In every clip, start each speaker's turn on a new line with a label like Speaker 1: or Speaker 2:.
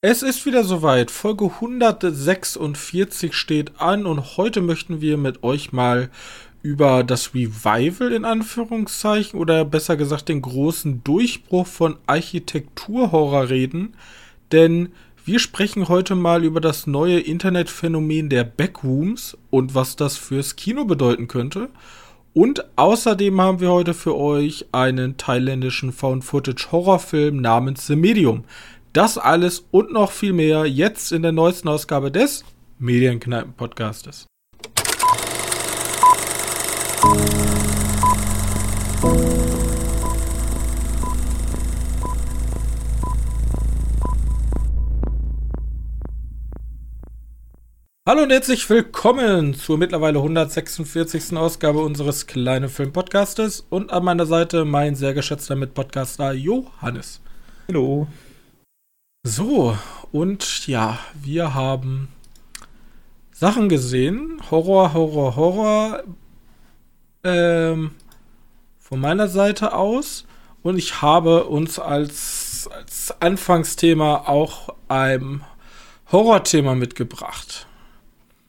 Speaker 1: Es ist wieder soweit. Folge 146 steht an und heute möchten wir mit euch mal über das Revival in Anführungszeichen oder besser gesagt den großen Durchbruch von Architekturhorror reden. Denn wir sprechen heute mal über das neue Internetphänomen der Backrooms und was das fürs Kino bedeuten könnte. Und außerdem haben wir heute für euch einen thailändischen Found-Footage-Horrorfilm namens The Medium. Das alles und noch viel mehr jetzt in der neuesten Ausgabe des Medienkneipen-Podcastes. Hallo und herzlich willkommen zur mittlerweile 146. Ausgabe unseres kleinen Film-Podcastes und an meiner Seite mein sehr geschätzter Mitpodcaster Johannes.
Speaker 2: Hallo.
Speaker 1: So, und ja, wir haben Sachen gesehen. Horror, Horror, Horror. Ähm, von meiner Seite aus. Und ich habe uns als, als Anfangsthema auch ein Horrorthema mitgebracht.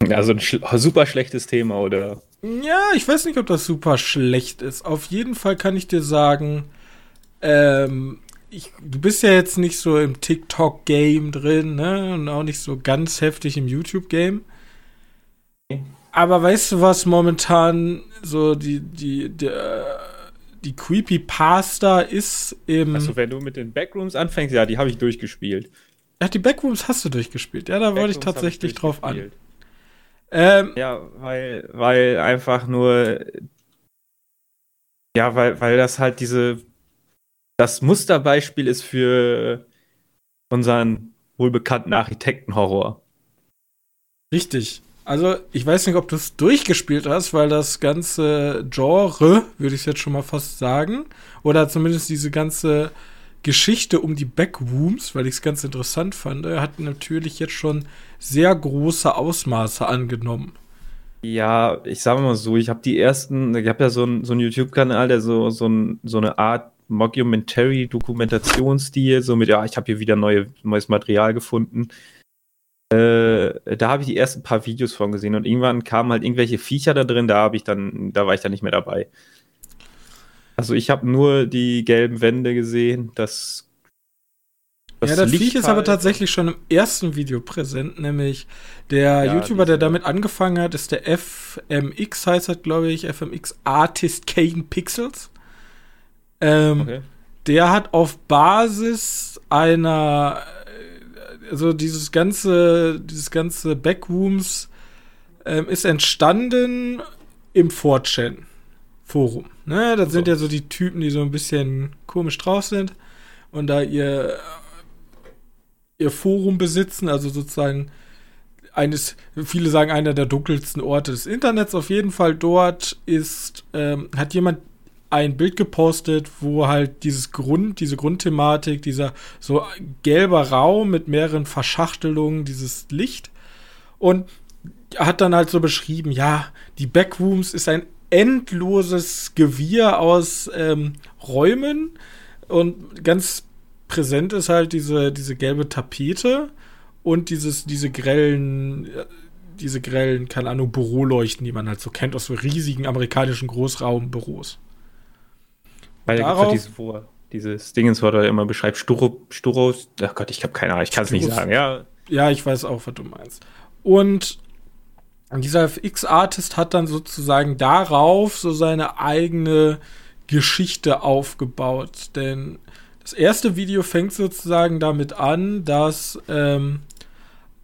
Speaker 2: Also ein sch super schlechtes Thema, oder?
Speaker 1: Ja, ich weiß nicht, ob das super schlecht ist. Auf jeden Fall kann ich dir sagen, ähm, ich, du bist ja jetzt nicht so im TikTok-Game drin, ne? Und auch nicht so ganz heftig im YouTube-Game. Aber weißt du, was momentan so die, die, die, die Creepypasta ist im.
Speaker 2: Also, wenn du mit den Backrooms anfängst, ja, die habe ich durchgespielt.
Speaker 1: Ja, die Backrooms hast du durchgespielt. Ja, da wollte ich tatsächlich ich drauf an.
Speaker 2: Ähm, ja, weil, weil einfach nur. Ja, weil, weil das halt diese das Musterbeispiel ist für unseren wohlbekannten Architektenhorror.
Speaker 1: Richtig. Also, ich weiß nicht, ob du es durchgespielt hast, weil das ganze Genre, würde ich jetzt schon mal fast sagen, oder zumindest diese ganze Geschichte um die Backrooms, weil ich es ganz interessant fand, hat natürlich jetzt schon sehr große Ausmaße angenommen.
Speaker 2: Ja, ich sage mal so, ich habe die ersten, ich habe ja so einen so YouTube-Kanal, der so, so, ein, so eine Art Mockumentary-Dokumentationsstil, so mit, ja, ich habe hier wieder neue, neues Material gefunden. Äh, da habe ich die ersten paar Videos von gesehen und irgendwann kamen halt irgendwelche Viecher da drin, da habe ich dann, da war ich dann nicht mehr dabei. Also ich habe nur die gelben Wände gesehen, das
Speaker 1: das ja, das Viech ist aber tatsächlich schon im ersten Video präsent, nämlich der ja, YouTuber, der damit angefangen hat, ist der FMX, heißt das, glaube ich, FMX Artist Kane Pixels. Ähm, okay. Der hat auf Basis einer, also dieses ganze, dieses ganze Backrooms ähm, ist entstanden im 4chan Forum. Ne, das so. sind ja so die Typen, die so ein bisschen komisch drauf sind und da ihr ihr Forum besitzen, also sozusagen eines, viele sagen einer der dunkelsten Orte des Internets. Auf jeden Fall dort ist, ähm, hat jemand ein Bild gepostet, wo halt dieses Grund, diese Grundthematik, dieser so gelber Raum mit mehreren Verschachtelungen, dieses Licht und hat dann halt so beschrieben, ja, die Backrooms ist ein endloses Gewirr aus ähm, Räumen und ganz präsent ist halt diese, diese gelbe Tapete und dieses, diese grellen, diese grellen, keine Ahnung, Büroleuchten, die man halt so kennt aus so riesigen amerikanischen Großraumbüros.
Speaker 2: Weil da gibt es diese, dieses Dingens, wo er immer beschreibt, Sturo, Sturos, ach Gott, ich habe keine Ahnung, ich kann es nicht sagen, ja.
Speaker 1: Ja, ich weiß auch, was du meinst. Und dieser X-Artist hat dann sozusagen darauf so seine eigene Geschichte aufgebaut. Denn das erste Video fängt sozusagen damit an, dass ähm,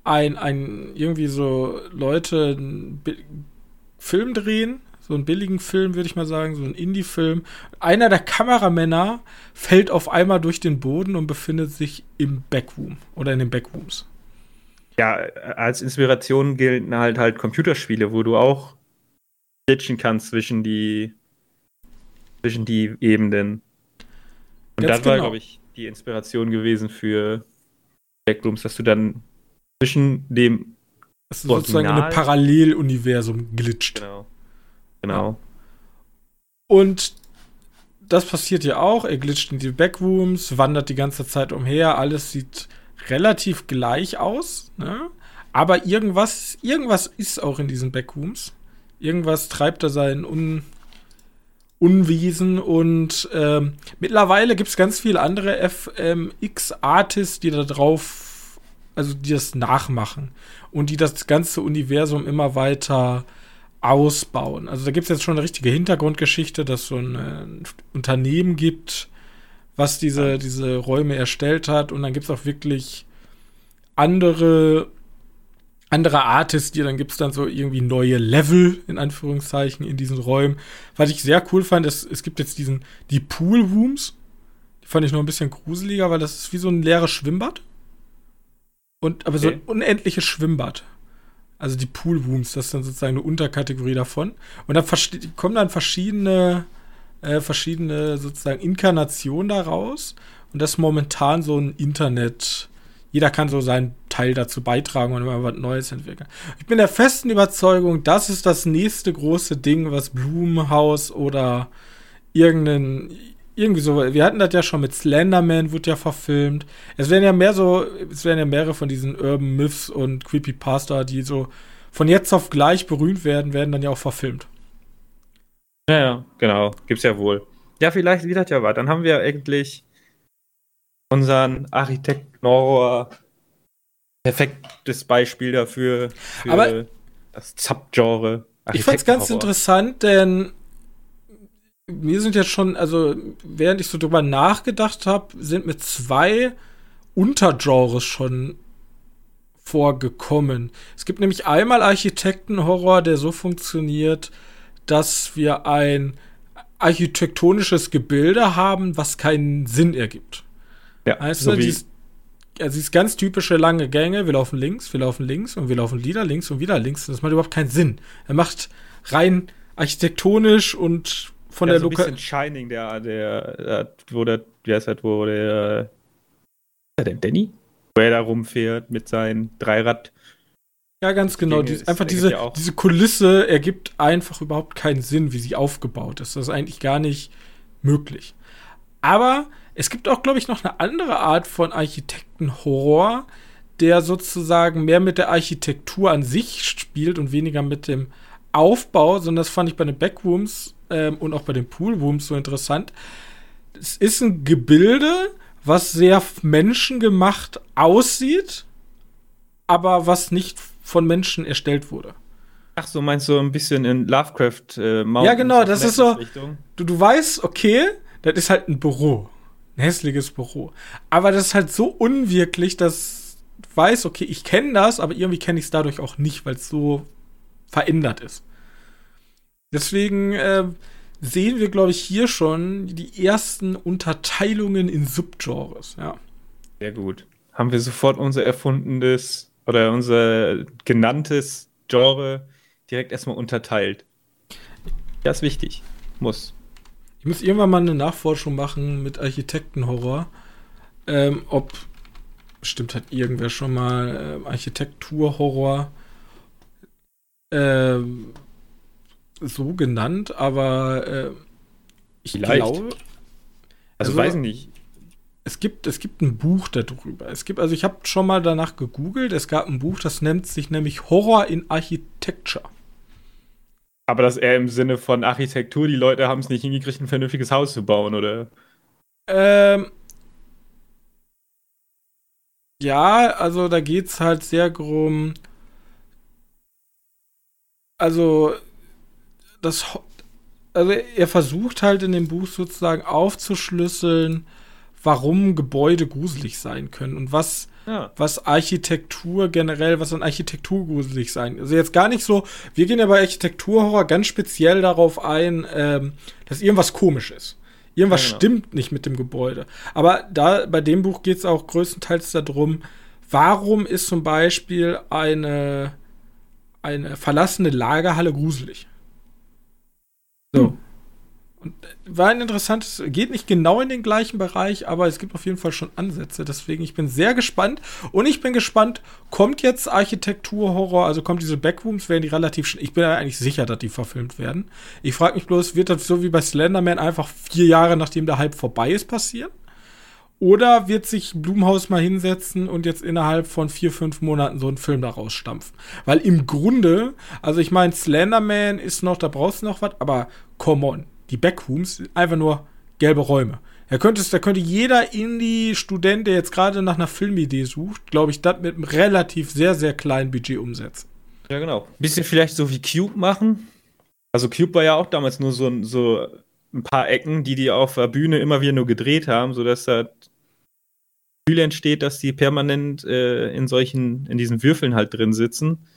Speaker 1: ein, ein irgendwie so Leute einen Film drehen so einen billigen Film, würde ich mal sagen, so ein Indie-Film. Einer der Kameramänner fällt auf einmal durch den Boden und befindet sich im Backroom oder in den Backrooms.
Speaker 2: Ja, als Inspiration gelten halt halt Computerspiele, wo du auch glitchen kannst zwischen die zwischen die Ebenen. Und Ganz das genau. war, glaube ich, die Inspiration gewesen für Backrooms, dass du dann zwischen dem
Speaker 1: dass du sozusagen in einem Paralleluniversum glitscht.
Speaker 2: Genau. Genau.
Speaker 1: Und das passiert ja auch. Er glitscht in die Backrooms, wandert die ganze Zeit umher. Alles sieht relativ gleich aus, ne? aber irgendwas, irgendwas ist auch in diesen Backrooms. Irgendwas treibt da sein Un Unwesen und ähm, mittlerweile gibt es ganz viele andere FMX-Artists, die da drauf, also die das nachmachen und die das ganze Universum immer weiter ausbauen. Also da gibt es jetzt schon eine richtige Hintergrundgeschichte, dass so ein, ein Unternehmen gibt, was diese, diese Räume erstellt hat. Und dann gibt es auch wirklich andere, andere Artists, die dann gibt es dann so irgendwie neue Level, in Anführungszeichen, in diesen Räumen. Was ich sehr cool fand, ist, es gibt jetzt diesen, die Pool Rooms. Die fand ich noch ein bisschen gruseliger, weil das ist wie so ein leeres Schwimmbad. Und, aber okay. so ein unendliches Schwimmbad. Also die Pool Rooms, das ist dann sozusagen eine Unterkategorie davon. Und dann kommen dann verschiedene äh, verschiedene sozusagen Inkarnationen daraus. Und das ist momentan so ein Internet. Jeder kann so seinen Teil dazu beitragen und immer was Neues entwickeln. Ich bin der festen Überzeugung, das ist das nächste große Ding, was Blumenhaus oder irgendein, irgendwie so, wir hatten das ja schon mit Slenderman, wurde ja verfilmt. Es werden ja mehr so, es werden ja mehrere von diesen Urban Myths und Creepypasta, die so von jetzt auf gleich berühmt werden, werden dann ja auch verfilmt.
Speaker 2: Ja, ja, genau. Gibt's ja wohl. Ja, vielleicht wieder ja was. Dann haben wir eigentlich unseren Architekten-Horror perfektes Beispiel dafür für
Speaker 1: Aber
Speaker 2: das Subgenre.
Speaker 1: Ich fand's ganz interessant, denn mir sind jetzt schon, also während ich so drüber nachgedacht habe, sind mir zwei Untergenres schon vorgekommen. Es gibt nämlich einmal Architektenhorror, der so funktioniert, dass wir ein architektonisches Gebilde haben, was keinen Sinn ergibt. Ja, weißt so du, dieses, also dieses ganz typische lange Gänge, wir laufen links, wir laufen links und wir laufen wieder links und wieder links. Das macht überhaupt keinen Sinn. Er macht rein architektonisch und von ja, der
Speaker 2: so Lokal. Ein Shining, der, der, der, wo der, wie heißt das, wo der, der denn Danny? Wo er da rumfährt mit seinem Dreirad.
Speaker 1: Ja, ganz genau. Die, einfach diese, ja diese Kulisse ergibt einfach überhaupt keinen Sinn, wie sie aufgebaut ist. Das ist eigentlich gar nicht möglich. Aber es gibt auch, glaube ich, noch eine andere Art von Architektenhorror, der sozusagen mehr mit der Architektur an sich spielt und weniger mit dem Aufbau, sondern das fand ich bei den Backrooms ähm, und auch bei den Poolrooms so interessant. Es ist ein Gebilde, was sehr menschengemacht aussieht, aber was nicht von Menschen erstellt wurde.
Speaker 2: Ach so, meinst du ein bisschen in Lovecraft
Speaker 1: äh, Ja, genau, das ist so. Du, du weißt, okay, das ist halt ein Büro. Ein hässliches Büro. Aber das ist halt so unwirklich, dass du weißt, okay, ich kenne das, aber irgendwie kenne ich es dadurch auch nicht, weil es so verändert ist. Deswegen äh, sehen wir, glaube ich, hier schon die ersten Unterteilungen in Subgenres, ja.
Speaker 2: Sehr gut. Haben wir sofort unser erfundenes oder unser genanntes Genre direkt erstmal unterteilt. Das ist wichtig. Muss.
Speaker 1: Ich muss irgendwann mal eine Nachforschung machen mit Architektenhorror. Ähm, ob, bestimmt hat irgendwer schon mal äh, Architekturhorror äh, so genannt, aber äh,
Speaker 2: ich Vielleicht. glaube. Also, also weiß nicht
Speaker 1: es gibt, es gibt ein Buch darüber. Es gibt, also ich habe schon mal danach gegoogelt, es gab ein Buch, das nennt sich nämlich Horror in Architecture.
Speaker 2: Aber das eher im Sinne von Architektur, die Leute haben es nicht hingekriegt, ein vernünftiges Haus zu bauen, oder?
Speaker 1: Ähm. Ja, also da geht es halt sehr drum. Also, das. Also, er versucht halt in dem Buch sozusagen aufzuschlüsseln, warum Gebäude gruselig sein können und was, ja. was Architektur generell, was an Architektur gruselig sein. Also jetzt gar nicht so, wir gehen ja bei Architekturhorror ganz speziell darauf ein, ähm, dass irgendwas komisch ist. Irgendwas ja, genau. stimmt nicht mit dem Gebäude. Aber da bei dem Buch geht es auch größtenteils darum, warum ist zum Beispiel eine, eine verlassene Lagerhalle gruselig? So. Hm. Und war ein interessantes, geht nicht genau in den gleichen Bereich, aber es gibt auf jeden Fall schon Ansätze. Deswegen, ich bin sehr gespannt. Und ich bin gespannt, kommt jetzt Architekturhorror, also kommt diese Backrooms, werden die relativ schnell. Ich bin ja eigentlich sicher, dass die verfilmt werden. Ich frage mich bloß, wird das so wie bei Slenderman einfach vier Jahre nachdem der Hype vorbei ist passieren? Oder wird sich Blumhaus mal hinsetzen und jetzt innerhalb von vier, fünf Monaten so einen Film daraus stampfen? Weil im Grunde, also ich meine, Slenderman ist noch, da brauchst du noch was, aber come on, die Backrooms sind einfach nur gelbe Räume. Da könnte, da könnte jeder Indie-Student, der jetzt gerade nach einer Filmidee sucht, glaube ich, das mit einem relativ sehr, sehr kleinen Budget umsetzen.
Speaker 2: Ja, genau. Bisschen vielleicht so wie Cube machen. Also Cube war ja auch damals nur so, so ein paar Ecken, die die auf der Bühne immer wieder nur gedreht haben, sodass da Gefühl entsteht, dass die permanent äh, in solchen, in diesen Würfeln halt drin sitzen.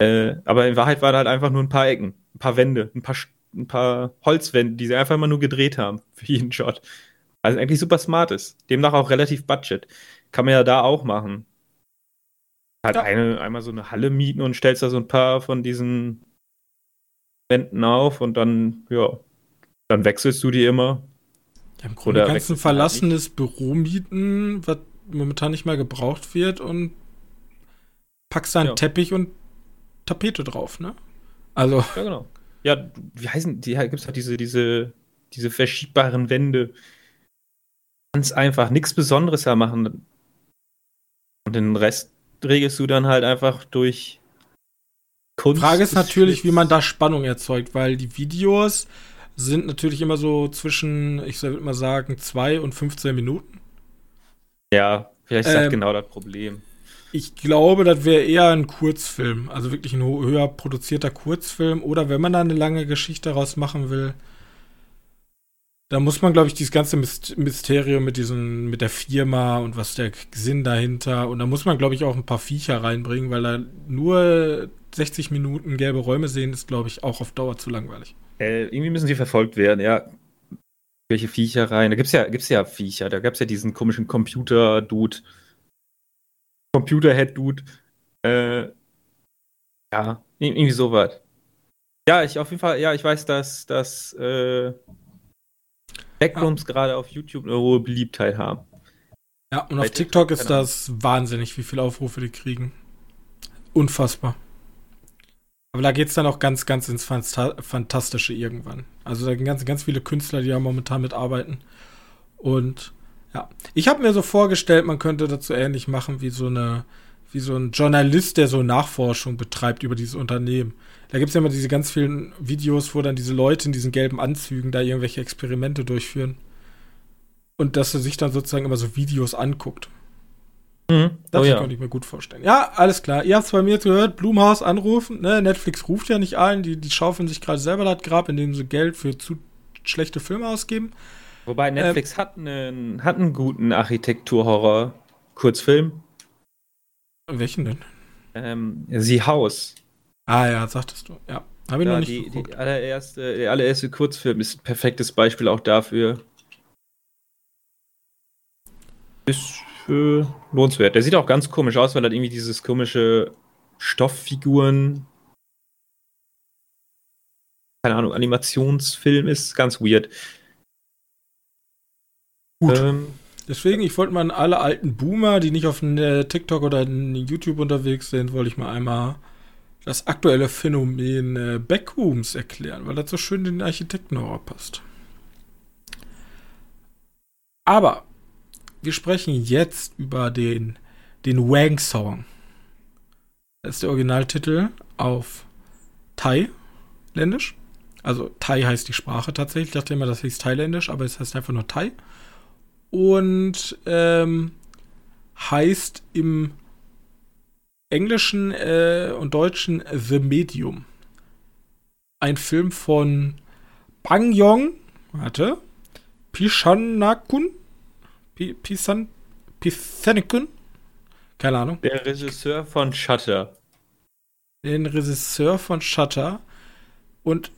Speaker 2: Äh, aber in Wahrheit waren halt einfach nur ein paar Ecken, ein paar Wände, ein paar, ein paar Holzwände, die sie einfach immer nur gedreht haben für jeden Shot. Also eigentlich super smart ist. Demnach auch relativ Budget. Kann man ja da auch machen. Halt ja. eine, einmal so eine Halle mieten und stellst da so ein paar von diesen Wänden auf und dann, ja, dann wechselst du die immer.
Speaker 1: Ja, Im Grunde kannst du ein verlassenes Büro mieten, was momentan nicht mehr gebraucht wird und packst da einen ja. Teppich und Tapete drauf, ne? Also.
Speaker 2: Ja, genau. Ja, wie heißen die? Gibt es halt diese, diese, diese verschiebbaren Wände. Ganz einfach, nichts Besonderes da machen. Und den Rest regelst du dann halt einfach durch
Speaker 1: Kunst. Frage ist natürlich, wie man da Spannung erzeugt, weil die Videos sind natürlich immer so zwischen, ich würde mal sagen, 2 und 15 Minuten.
Speaker 2: Ja, vielleicht ist ähm, das genau das Problem.
Speaker 1: Ich glaube, das wäre eher ein Kurzfilm, also wirklich ein höher produzierter Kurzfilm. Oder wenn man da eine lange Geschichte daraus machen will, da muss man, glaube ich, dieses ganze Mysterium mit diesem, mit der Firma und was der Sinn dahinter. Und da muss man, glaube ich, auch ein paar Viecher reinbringen, weil da nur 60 Minuten gelbe Räume sehen, ist, glaube ich, auch auf Dauer zu langweilig.
Speaker 2: Äh, irgendwie müssen sie verfolgt werden, ja. Welche Viecher rein? Da gibt's ja, gibt's ja Viecher. Da gab's ja diesen komischen Computer-Dude. Computer-Head-Dude. Äh, ja, irgendwie sowas. Ja, ich auf jeden Fall, ja, ich weiß, dass, dass äh, Backrooms ah. gerade auf YouTube eine hohe Beliebtheit haben.
Speaker 1: Ja, und Bei auf TikTok, TikTok ist das wahnsinnig, wie viele Aufrufe die kriegen. Unfassbar. Aber da geht es dann auch ganz, ganz ins Fantastische irgendwann. Also da sind ganz, ganz viele Künstler, die da momentan mitarbeiten. Und ja, ich habe mir so vorgestellt, man könnte dazu ähnlich machen wie so eine, wie so ein Journalist, der so Nachforschung betreibt über dieses Unternehmen. Da gibt es ja immer diese ganz vielen Videos, wo dann diese Leute in diesen gelben Anzügen da irgendwelche Experimente durchführen. Und dass er sich dann sozusagen immer so Videos anguckt. Mhm. Das oh, ja. kann ich mir gut vorstellen. Ja, alles klar. Ihr habt es bei mir gehört, Blumhaus anrufen. Ne? Netflix ruft ja nicht allen, die, die schaufeln sich gerade selber das Grab, indem sie Geld für zu schlechte Filme ausgeben.
Speaker 2: Wobei ähm, Netflix ähm, hat, einen, hat einen guten Architektur-Horror-Kurzfilm.
Speaker 1: Welchen denn?
Speaker 2: Ähm, Sie Haus.
Speaker 1: Ah ja, sagtest du. Ja, habe ich ja, noch nicht
Speaker 2: die, geguckt. Die allererste, der allererste Kurzfilm ist ein perfektes Beispiel auch dafür. Ist äh, lohnenswert. Der sieht auch ganz komisch aus, weil er irgendwie dieses komische Stofffiguren, keine Ahnung, Animationsfilm ist. Ganz weird.
Speaker 1: Gut. Ähm, Deswegen, ich wollte mal an alle alten Boomer, die nicht auf TikTok oder YouTube unterwegs sind, wollte ich mal einmal das aktuelle Phänomen äh, Backrooms erklären, weil das so schön in den Architektenhorror passt. Aber wir sprechen jetzt über den, den Wang-Song. Das ist der Originaltitel auf Thailändisch. Also Thai heißt die Sprache tatsächlich. Ich dachte immer, das hieß Thailändisch, aber es heißt einfach nur Thai. Und ähm, heißt im Englischen äh, und Deutschen The Medium. Ein Film von Bang Yong, warte, Pishanakun, Pisan, Pisanikun, keine Ahnung.
Speaker 2: Der Regisseur von Shutter.
Speaker 1: Den Regisseur von Shutter und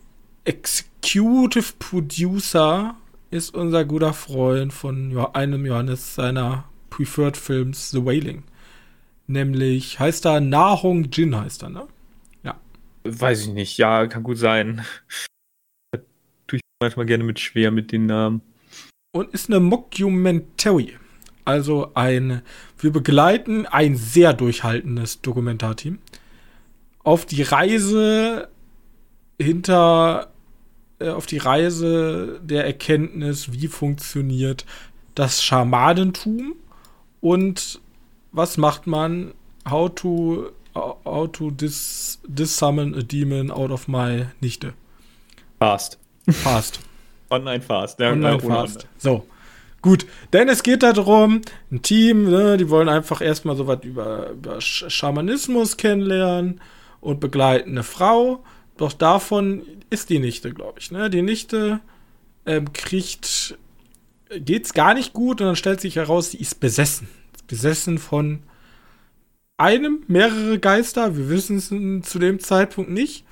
Speaker 1: Executive Producer ist unser guter Freund von einem Johannes seiner Preferred Films The Wailing. Nämlich heißt er Nahong Jin heißt er, ne?
Speaker 2: Ja. Weiß ich nicht. Ja, kann gut sein. tue ich manchmal gerne mit schwer mit den Namen.
Speaker 1: Und ist eine Mockumentary. Also ein, wir begleiten ein sehr durchhaltendes Dokumentarteam auf die Reise hinter, äh, auf die Reise der Erkenntnis, wie funktioniert das Schamanentum und was macht man? How to, how to dis, dis summon a demon out of my Nichte.
Speaker 2: Fast.
Speaker 1: Fast.
Speaker 2: Online fast.
Speaker 1: Ja, Online fast. So. Gut, denn es geht darum, ein Team, ne, die wollen einfach erstmal so was über, über Schamanismus kennenlernen und begleiten eine Frau. Doch davon ist die Nichte, glaube ich. Ne? Die Nichte ähm, kriegt, geht's gar nicht gut und dann stellt sich heraus, sie ist besessen. Besessen von einem, mehrere Geister. Wir wissen es zu dem Zeitpunkt nicht.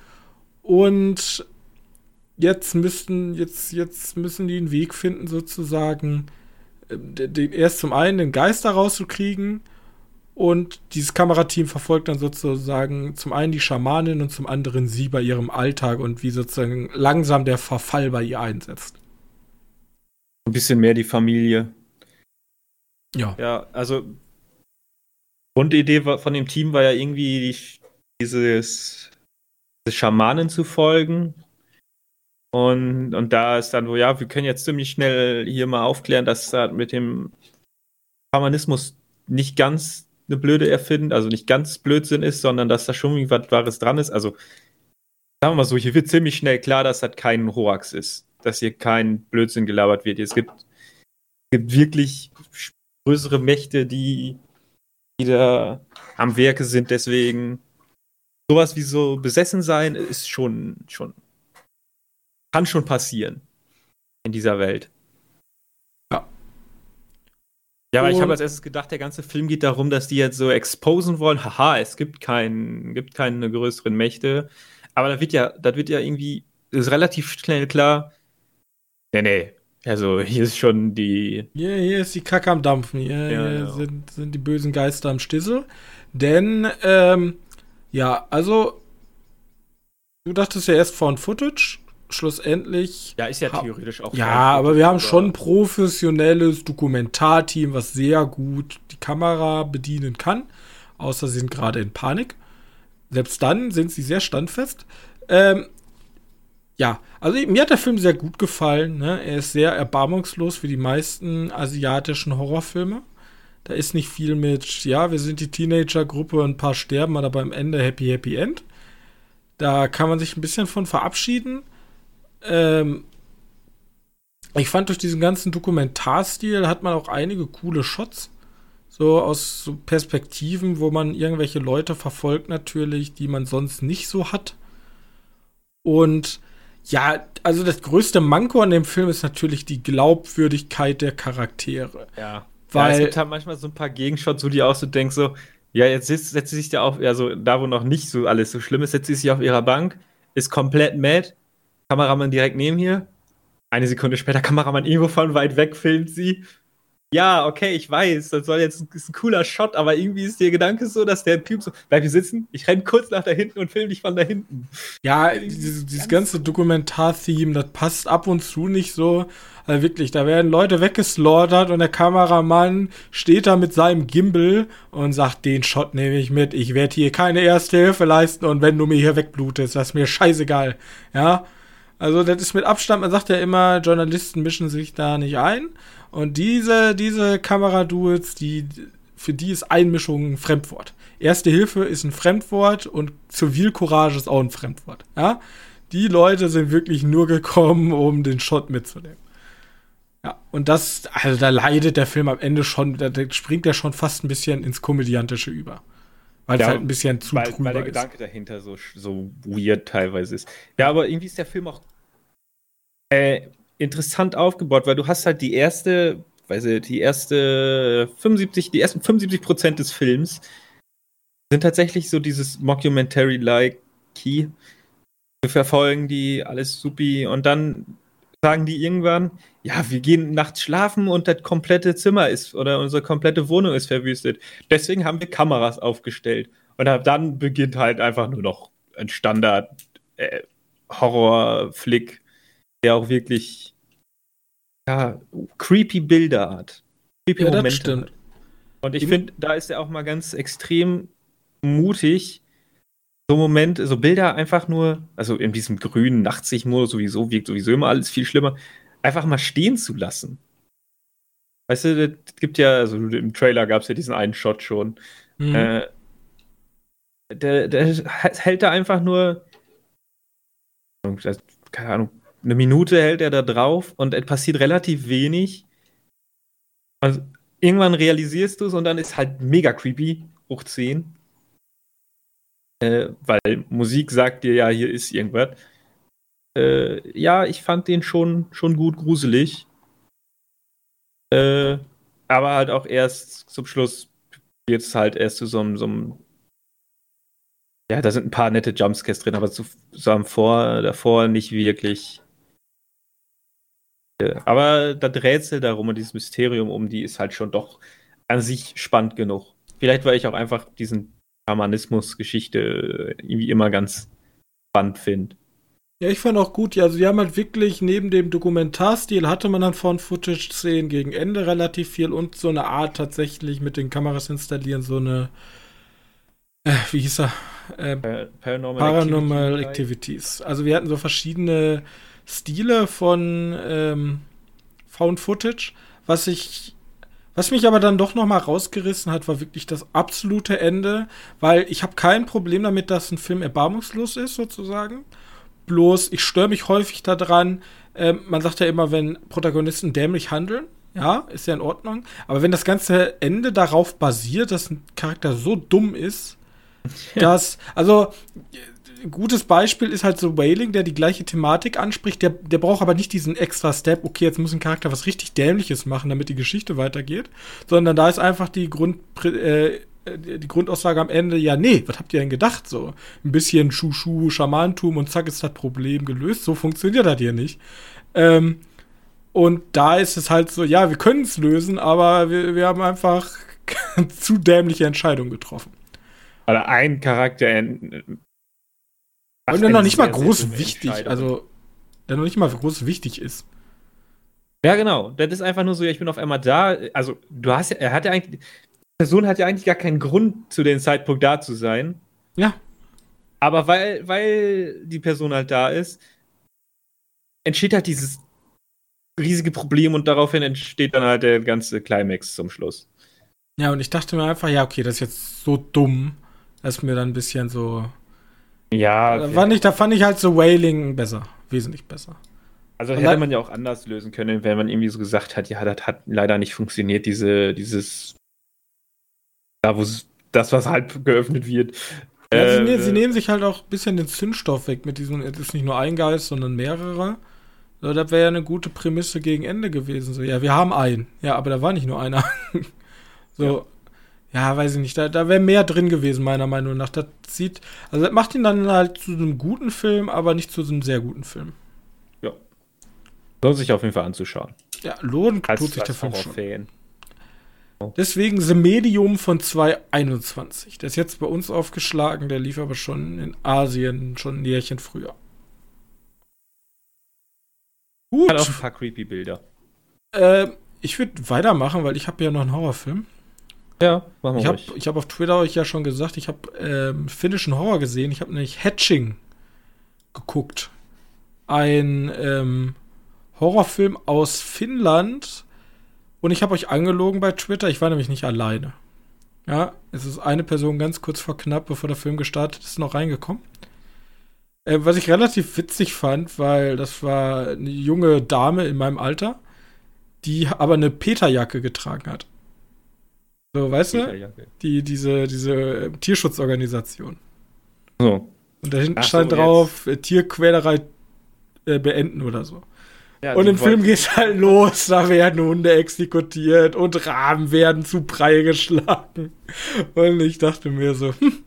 Speaker 1: Und jetzt müssten, jetzt, jetzt müssen die einen Weg finden, sozusagen, ähm, den, erst zum einen den Geister rauszukriegen und dieses Kamerateam verfolgt dann sozusagen zum einen die Schamanin und zum anderen sie bei ihrem Alltag und wie sozusagen langsam der Verfall bei ihr einsetzt.
Speaker 2: Ein bisschen mehr die Familie.
Speaker 1: Ja.
Speaker 2: Ja, also Grundidee von dem Team war ja irgendwie dieses, dieses Schamanen zu folgen und, und da ist dann so, ja, wir können jetzt ziemlich schnell hier mal aufklären, dass da mit dem Schamanismus nicht ganz eine blöde Erfinden, also nicht ganz Blödsinn ist, sondern dass da schon was Wahres dran ist. Also, sagen wir mal so, hier wird ziemlich schnell klar, dass das kein Hoax ist, dass hier kein Blödsinn gelabert wird. Es gibt, gibt wirklich größere Mächte, die, die da am Werke sind, deswegen sowas wie so besessen sein ist schon, schon kann schon passieren in dieser Welt.
Speaker 1: Ja.
Speaker 2: Ja, aber ich habe als erstes gedacht, der ganze Film geht darum, dass die jetzt so exposen wollen. Haha, es gibt, kein, gibt keine größeren Mächte. Aber da wird ja, das wird ja irgendwie, ist relativ schnell klar. Nee, nee. Also hier ist schon die.
Speaker 1: Hier, hier ist die Kacke am Dampfen. Hier, ja, hier ja. Sind, sind die bösen Geister am Stissel. Denn, ähm, ja, also, du dachtest ja erst von Footage schlussendlich.
Speaker 2: Ja, ist ja theoretisch auch.
Speaker 1: Ja, aber wir haben schon ein professionelles Dokumentarteam, was sehr gut die Kamera bedienen kann. Außer sie sind gerade in Panik. Selbst dann sind sie sehr standfest. Ähm, ja, also mir hat der Film sehr gut gefallen. Ne? Er ist sehr erbarmungslos wie die meisten asiatischen Horrorfilme. Da ist nicht viel mit, ja, wir sind die Teenager-Gruppe und ein paar sterben, aber am Ende Happy, Happy End. Da kann man sich ein bisschen von verabschieden. Ähm, ich fand durch diesen ganzen Dokumentarstil hat man auch einige coole Shots. So aus so Perspektiven, wo man irgendwelche Leute verfolgt, natürlich, die man sonst nicht so hat. Und ja, also das größte Manko an dem Film ist natürlich die Glaubwürdigkeit der Charaktere.
Speaker 2: Ja. Weil ja, es gibt halt manchmal so ein paar Gegenshots, wo die auch so denkst, so, ja, jetzt setzt, sie sich da auf, ja, so, da wo noch nicht so alles so schlimm ist, setzt sie sich auf ihrer Bank, ist komplett mad Kameramann direkt neben hier. Eine Sekunde später, Kameramann irgendwo von weit weg filmt sie. Ja, okay, ich weiß, das soll jetzt ist ein cooler Shot, aber irgendwie ist der Gedanke so, dass der Typ so, bleib hier sitzen, ich renn kurz nach da hinten und film dich von da hinten.
Speaker 1: Ja, dieses, dieses ganze Dokumentar-Theme, das passt ab und zu nicht so. Also wirklich, da werden Leute weggeslaughtert und der Kameramann steht da mit seinem Gimbal und sagt, den Shot nehme ich mit, ich werde hier keine erste Hilfe leisten und wenn du mir hier wegblutest, das ist mir scheißegal. Ja, also das ist mit Abstand, man sagt ja immer, Journalisten mischen sich da nicht ein. Und diese, diese Kameraduels, die, für die ist Einmischung ein Fremdwort. Erste Hilfe ist ein Fremdwort und Zivilcourage ist auch ein Fremdwort. Ja? Die Leute sind wirklich nur gekommen, um den Shot mitzunehmen. Ja, und das, also da leidet der Film am Ende schon, da, springt er schon fast ein bisschen ins Komödiantische über. Weil ja, es halt ein bisschen zu
Speaker 2: weil, weil der ist. Gedanke dahinter so, so weird teilweise ist. Ja, aber irgendwie ist der Film auch äh, interessant aufgebaut, weil du hast halt die erste, weiß ich, die erste 75, die ersten 75 Prozent des Films sind tatsächlich so dieses Mockumentary-like Key. Wir verfolgen die, alles supi und dann sagen die irgendwann, ja, wir gehen nachts schlafen und das komplette Zimmer ist oder unsere komplette Wohnung ist verwüstet. Deswegen haben wir Kameras aufgestellt. Und dann beginnt halt einfach nur noch ein Standard äh, Horror-Flick der auch wirklich ja, creepy Bilder hat.
Speaker 1: Creepy ja, Momente stimmt. Hat.
Speaker 2: Und ich finde, da ist er auch mal ganz extrem mutig. So Moment, so Bilder einfach nur, also in diesem grünen Nachtsichtmodus sowieso wirkt sowieso immer alles viel schlimmer, einfach mal stehen zu lassen. weißt du, es gibt ja, also im Trailer gab es ja diesen einen Shot schon. Mhm. Äh, der, der hält da einfach nur, keine Ahnung, eine Minute hält er da drauf und es passiert relativ wenig. Also irgendwann realisierst du es und dann ist halt mega creepy, hoch 10. Äh, weil Musik sagt dir ja, hier ist irgendwas. Äh, ja, ich fand den schon, schon gut gruselig. Äh, aber halt auch erst zum Schluss jetzt halt erst zu so einem, so ja, da sind ein paar nette Jumpscares drin, aber zusammen vor, davor nicht wirklich. Äh, aber das Rätsel darum und dieses Mysterium um die ist halt schon doch an sich spannend genug. Vielleicht, weil ich auch einfach diesen Schamanismus-Geschichte irgendwie immer ganz spannend finde.
Speaker 1: Ja, ich fand auch gut, ja, also die haben halt wirklich neben dem Dokumentarstil hatte man dann von Footage-Szenen gegen Ende relativ viel und so eine Art tatsächlich mit den Kameras installieren, so eine, äh, wie hieß er? Äh, Paranormal, Paranormal Activities. Activities. Also wir hatten so verschiedene Stile von ähm, Found Footage, was ich was mich aber dann doch noch mal rausgerissen hat, war wirklich das absolute Ende, weil ich habe kein Problem damit, dass ein Film erbarmungslos ist sozusagen. Bloß ich störe mich häufig daran. Äh, man sagt ja immer, wenn Protagonisten dämlich handeln, ja, ist ja in Ordnung. Aber wenn das ganze Ende darauf basiert, dass ein Charakter so dumm ist, dass also gutes Beispiel ist halt so Wailing, der die gleiche Thematik anspricht. Der, der braucht aber nicht diesen extra Step, okay, jetzt muss ein Charakter was richtig Dämliches machen, damit die Geschichte weitergeht. Sondern da ist einfach die Grund, äh, die Grundaussage am Ende, ja, nee, was habt ihr denn gedacht? So ein bisschen Schuh-Schuh, Schamantum und zack ist das Problem gelöst. So funktioniert das hier nicht. Ähm, und da ist es halt so, ja, wir können es lösen, aber wir, wir haben einfach zu dämliche Entscheidungen getroffen.
Speaker 2: Oder ein Charakter
Speaker 1: und der noch nicht mal groß wichtig, also der noch nicht mal groß wichtig ist.
Speaker 2: Ja, genau. Das ist einfach nur so, ja, ich bin auf einmal da. Also, du hast ja, er hat ja eigentlich, die Person hat ja eigentlich gar keinen Grund, zu dem Zeitpunkt da zu sein.
Speaker 1: Ja.
Speaker 2: Aber weil, weil die Person halt da ist, entsteht halt dieses riesige Problem und daraufhin entsteht dann halt der ganze Climax zum Schluss.
Speaker 1: Ja, und ich dachte mir einfach, ja, okay, das ist jetzt so dumm, dass mir dann ein bisschen so
Speaker 2: ja.
Speaker 1: Okay. Da, fand ich, da fand ich halt so Wailing besser. Wesentlich besser.
Speaker 2: Also hätte man ja auch anders lösen können, wenn man irgendwie so gesagt hat, ja, das hat leider nicht funktioniert, diese, dieses, da wo das, was halt geöffnet wird.
Speaker 1: Ja, äh, sie, ne, sie, nehmen sich halt auch ein bisschen den Zündstoff weg mit diesem, es ist nicht nur ein Geist, sondern mehrere. So, das wäre ja eine gute Prämisse gegen Ende gewesen. So, ja, wir haben einen. Ja, aber da war nicht nur einer. so, ja, weiß ich nicht, da, da wäre mehr drin gewesen, meiner Meinung nach. Das sieht, also das macht ihn dann halt zu einem guten Film, aber nicht zu einem sehr guten Film.
Speaker 2: Ja. Lohnt sich auf jeden Fall anzuschauen.
Speaker 1: Ja, lohnt als, tut sich der Film schon. Fan. Deswegen The Medium von 2021. Der ist jetzt bei uns aufgeschlagen, der lief aber schon in Asien schon ein Jährchen früher.
Speaker 2: Gut. Hat auch ein paar creepy Bilder.
Speaker 1: Äh, ich würde weitermachen, weil ich habe ja noch einen Horrorfilm.
Speaker 2: Ja,
Speaker 1: machen wir Ich habe hab auf Twitter euch ja schon gesagt, ich habe ähm, finnischen Horror gesehen. Ich habe nämlich Hatching geguckt. Ein ähm, Horrorfilm aus Finnland. Und ich habe euch angelogen bei Twitter. Ich war nämlich nicht alleine. Ja, es ist eine Person ganz kurz vor knapp, bevor der Film gestartet ist, noch reingekommen. Äh, was ich relativ witzig fand, weil das war eine junge Dame in meinem Alter, die aber eine Peterjacke getragen hat. So, weißt du? Die, diese, diese äh, Tierschutzorganisation.
Speaker 2: So.
Speaker 1: Und da hinten stand so, drauf, jetzt. Äh, Tierquälerei äh, beenden oder so. Ja, und im Film geht's halt los, da werden Hunde exekutiert und Raben werden zu Brei geschlagen. Und ich dachte mir so, hm,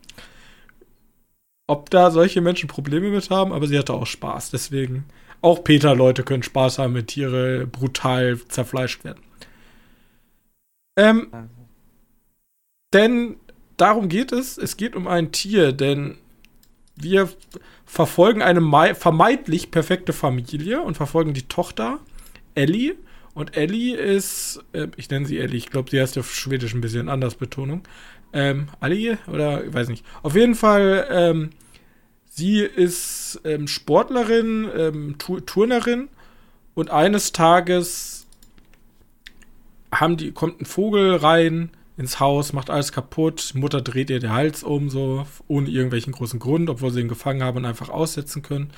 Speaker 1: ob da solche Menschen Probleme mit haben, aber sie hatte auch Spaß. Deswegen, auch Peter-Leute können Spaß haben, wenn Tiere brutal zerfleischt werden. Ähm, denn darum geht es. Es geht um ein Tier, denn wir verfolgen eine vermeintlich perfekte Familie und verfolgen die Tochter, Ellie. Und Ellie ist, äh, ich nenne sie Ellie, ich glaube, sie heißt auf Schwedisch ein bisschen anders Betonung. Ähm, Ali oder ich weiß nicht. Auf jeden Fall, ähm, sie ist ähm, Sportlerin, ähm, Turnerin und eines Tages haben die, kommt ein Vogel rein ins Haus, macht alles kaputt, Mutter dreht ihr den Hals um, so, ohne irgendwelchen großen Grund, obwohl sie ihn gefangen haben und einfach aussetzen können.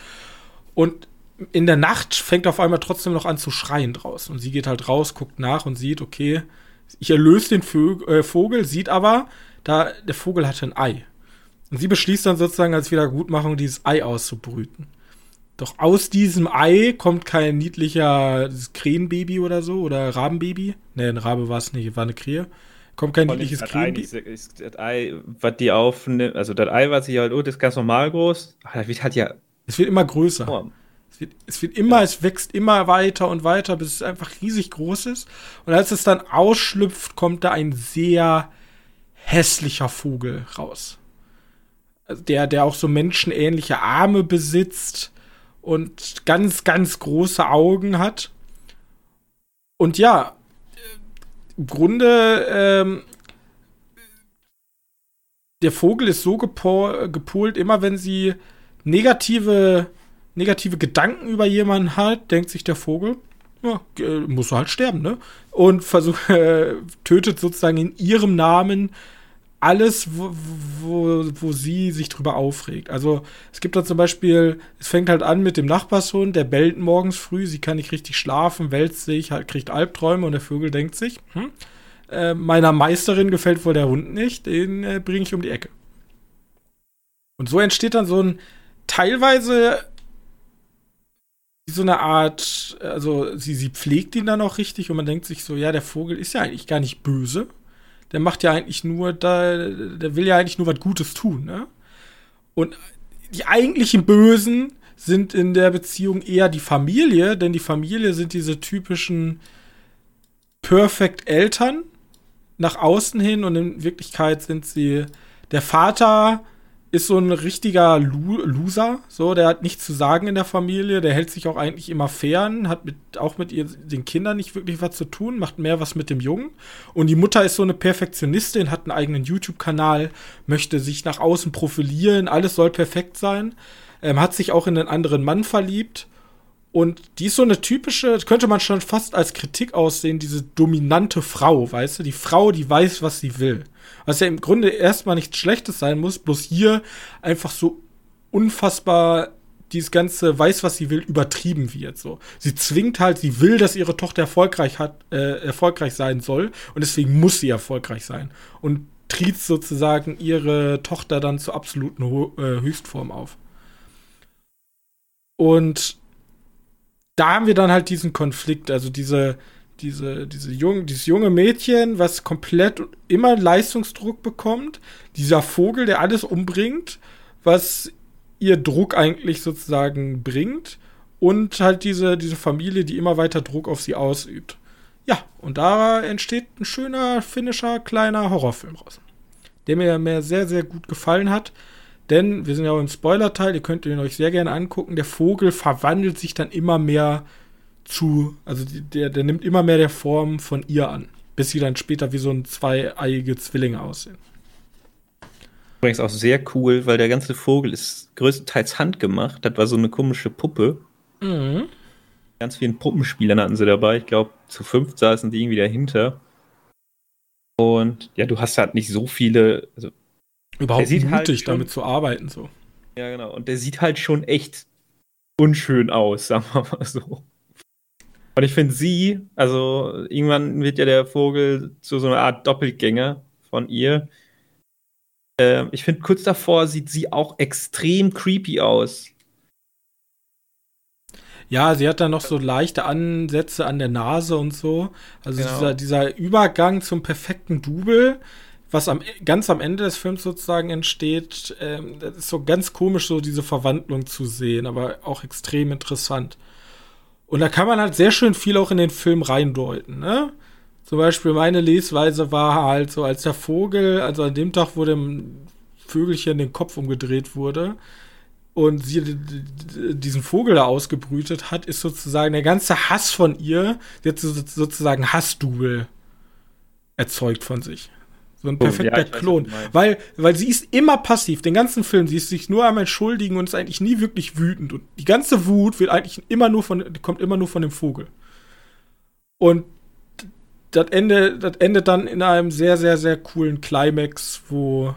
Speaker 1: Und in der Nacht fängt auf einmal trotzdem noch an zu schreien draußen. Und sie geht halt raus, guckt nach und sieht, okay, ich erlöse den äh, Vogel, sieht aber, da der Vogel hatte ein Ei. Und sie beschließt dann sozusagen als Wiedergutmachung, dieses Ei auszubrüten. Doch aus diesem Ei kommt kein niedlicher Krähenbaby oder so oder Rabenbaby. Ne, ein Rabe war es nicht, war eine Krähe. Kommt kein niedliches Krähenbaby.
Speaker 2: Das Ei, was die aufnimmt, also das Ei, was ich halt, oh, das ist ganz normal groß. Ach, das wird halt ja.
Speaker 1: Es wird immer größer. Oh. Es wird, es wird immer, ja. es wächst immer weiter und weiter, bis es einfach riesig groß ist. Und als es dann ausschlüpft, kommt da ein sehr hässlicher Vogel raus. Also der, der auch so menschenähnliche Arme besitzt und ganz, ganz große Augen hat. Und ja, Grunde, ähm, der Vogel ist so gepolt, immer wenn sie negative, negative Gedanken über jemanden hat, denkt sich der Vogel, ja, muss halt sterben, ne? Und versucht, äh, tötet sozusagen in ihrem Namen alles, wo, wo, wo sie sich drüber aufregt. Also es gibt da zum Beispiel, es fängt halt an mit dem Nachbarshund, der bellt morgens früh, sie kann nicht richtig schlafen, wälzt sich, halt, kriegt Albträume und der Vögel denkt sich, hm, äh, meiner Meisterin gefällt wohl der Hund nicht, den äh, bringe ich um die Ecke. Und so entsteht dann so ein teilweise so eine Art, also sie, sie pflegt ihn dann auch richtig und man denkt sich so, ja, der Vogel ist ja eigentlich gar nicht böse der macht ja eigentlich nur, da, der will ja eigentlich nur was Gutes tun, ne? Und die eigentlichen Bösen sind in der Beziehung eher die Familie, denn die Familie sind diese typischen Perfect Eltern nach außen hin und in Wirklichkeit sind sie der Vater ist so ein richtiger Lo Loser, so, der hat nichts zu sagen in der Familie, der hält sich auch eigentlich immer fern, hat mit, auch mit ihr, den Kindern nicht wirklich was zu tun, macht mehr was mit dem Jungen. Und die Mutter ist so eine Perfektionistin, hat einen eigenen YouTube-Kanal, möchte sich nach außen profilieren, alles soll perfekt sein, ähm, hat sich auch in einen anderen Mann verliebt und die ist so eine typische, könnte man schon fast als Kritik aussehen, diese dominante Frau, weißt du? Die Frau, die weiß, was sie will. Was ja im Grunde erstmal nichts Schlechtes sein muss, bloß hier einfach so unfassbar dieses ganze weiß, was sie will, übertrieben wird. So, sie zwingt halt, sie will, dass ihre Tochter erfolgreich hat, äh, erfolgreich sein soll und deswegen muss sie erfolgreich sein und tritt sozusagen ihre Tochter dann zur absoluten äh, Höchstform auf. Und da haben wir dann halt diesen Konflikt, also diese, diese, diese jung, dieses junge Mädchen, was komplett immer Leistungsdruck bekommt, dieser Vogel, der alles umbringt, was ihr Druck eigentlich sozusagen bringt, und halt diese, diese Familie, die immer weiter Druck auf sie ausübt. Ja, und da entsteht ein schöner, finnischer, kleiner Horrorfilm raus. Der mir, mir sehr, sehr gut gefallen hat. Denn wir sind ja auch im Spoiler-Teil, ihr könnt ihn euch sehr gerne angucken. Der Vogel verwandelt sich dann immer mehr zu, also der, der nimmt immer mehr der Form von ihr an, bis sie dann später wie so ein zweieiige Zwillinge aussehen.
Speaker 2: Übrigens auch sehr cool, weil der ganze Vogel ist größtenteils handgemacht. Das war so eine komische Puppe. Mhm. Ganz vielen Puppenspielern hatten sie dabei. Ich glaube, zu fünf saßen die irgendwie dahinter. Und ja, du hast halt nicht so viele, also
Speaker 1: überhaupt mutig, halt schon, damit zu arbeiten. So.
Speaker 2: Ja, genau. Und der sieht halt schon echt unschön aus, sagen wir mal so. Und ich finde sie, also irgendwann wird ja der Vogel zu so einer Art Doppelgänger von ihr. Ähm, ich finde, kurz davor sieht sie auch extrem creepy aus.
Speaker 1: Ja, sie hat da noch so leichte Ansätze an der Nase und so. Also genau. dieser, dieser Übergang zum perfekten Double was am, ganz am Ende des Films sozusagen entsteht, ähm, das ist so ganz komisch, so diese Verwandlung zu sehen, aber auch extrem interessant. Und da kann man halt sehr schön viel auch in den Film reindeuten, ne? Zum Beispiel meine Lesweise war halt so, als der Vogel, also an dem Tag, wo dem Vögelchen den Kopf umgedreht wurde und sie diesen Vogel da ausgebrütet hat, ist sozusagen der ganze Hass von ihr, hat sozusagen Hassdubel erzeugt von sich. So ein perfekter ja, Klon. Weil, weil sie ist immer passiv, den ganzen Film. Sie ist sich nur einmal entschuldigen und ist eigentlich nie wirklich wütend. Und die ganze Wut wird eigentlich immer nur von, kommt immer nur von dem Vogel. Und das Ende, das endet dann in einem sehr, sehr, sehr coolen Climax, wo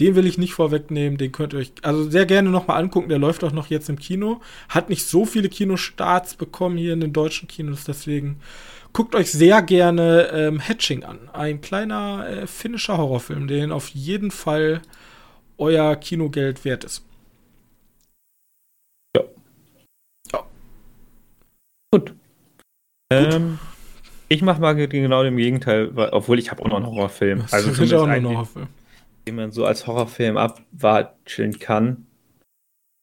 Speaker 1: den will ich nicht vorwegnehmen, den könnt ihr euch also sehr gerne nochmal angucken. Der läuft auch noch jetzt im Kino. Hat nicht so viele Kinostarts bekommen hier in den deutschen Kinos, deswegen guckt euch sehr gerne ähm, Hatching an. Ein kleiner äh, finnischer Horrorfilm, den auf jeden Fall euer Kinogeld wert ist.
Speaker 2: Ja. Ja. Gut. Ähm, ich mache mal genau dem Gegenteil, obwohl ich habe auch noch einen Horrorfilm. Das also ist auch noch einen Horrorfilm. Den man so als Horrorfilm abwatscheln kann.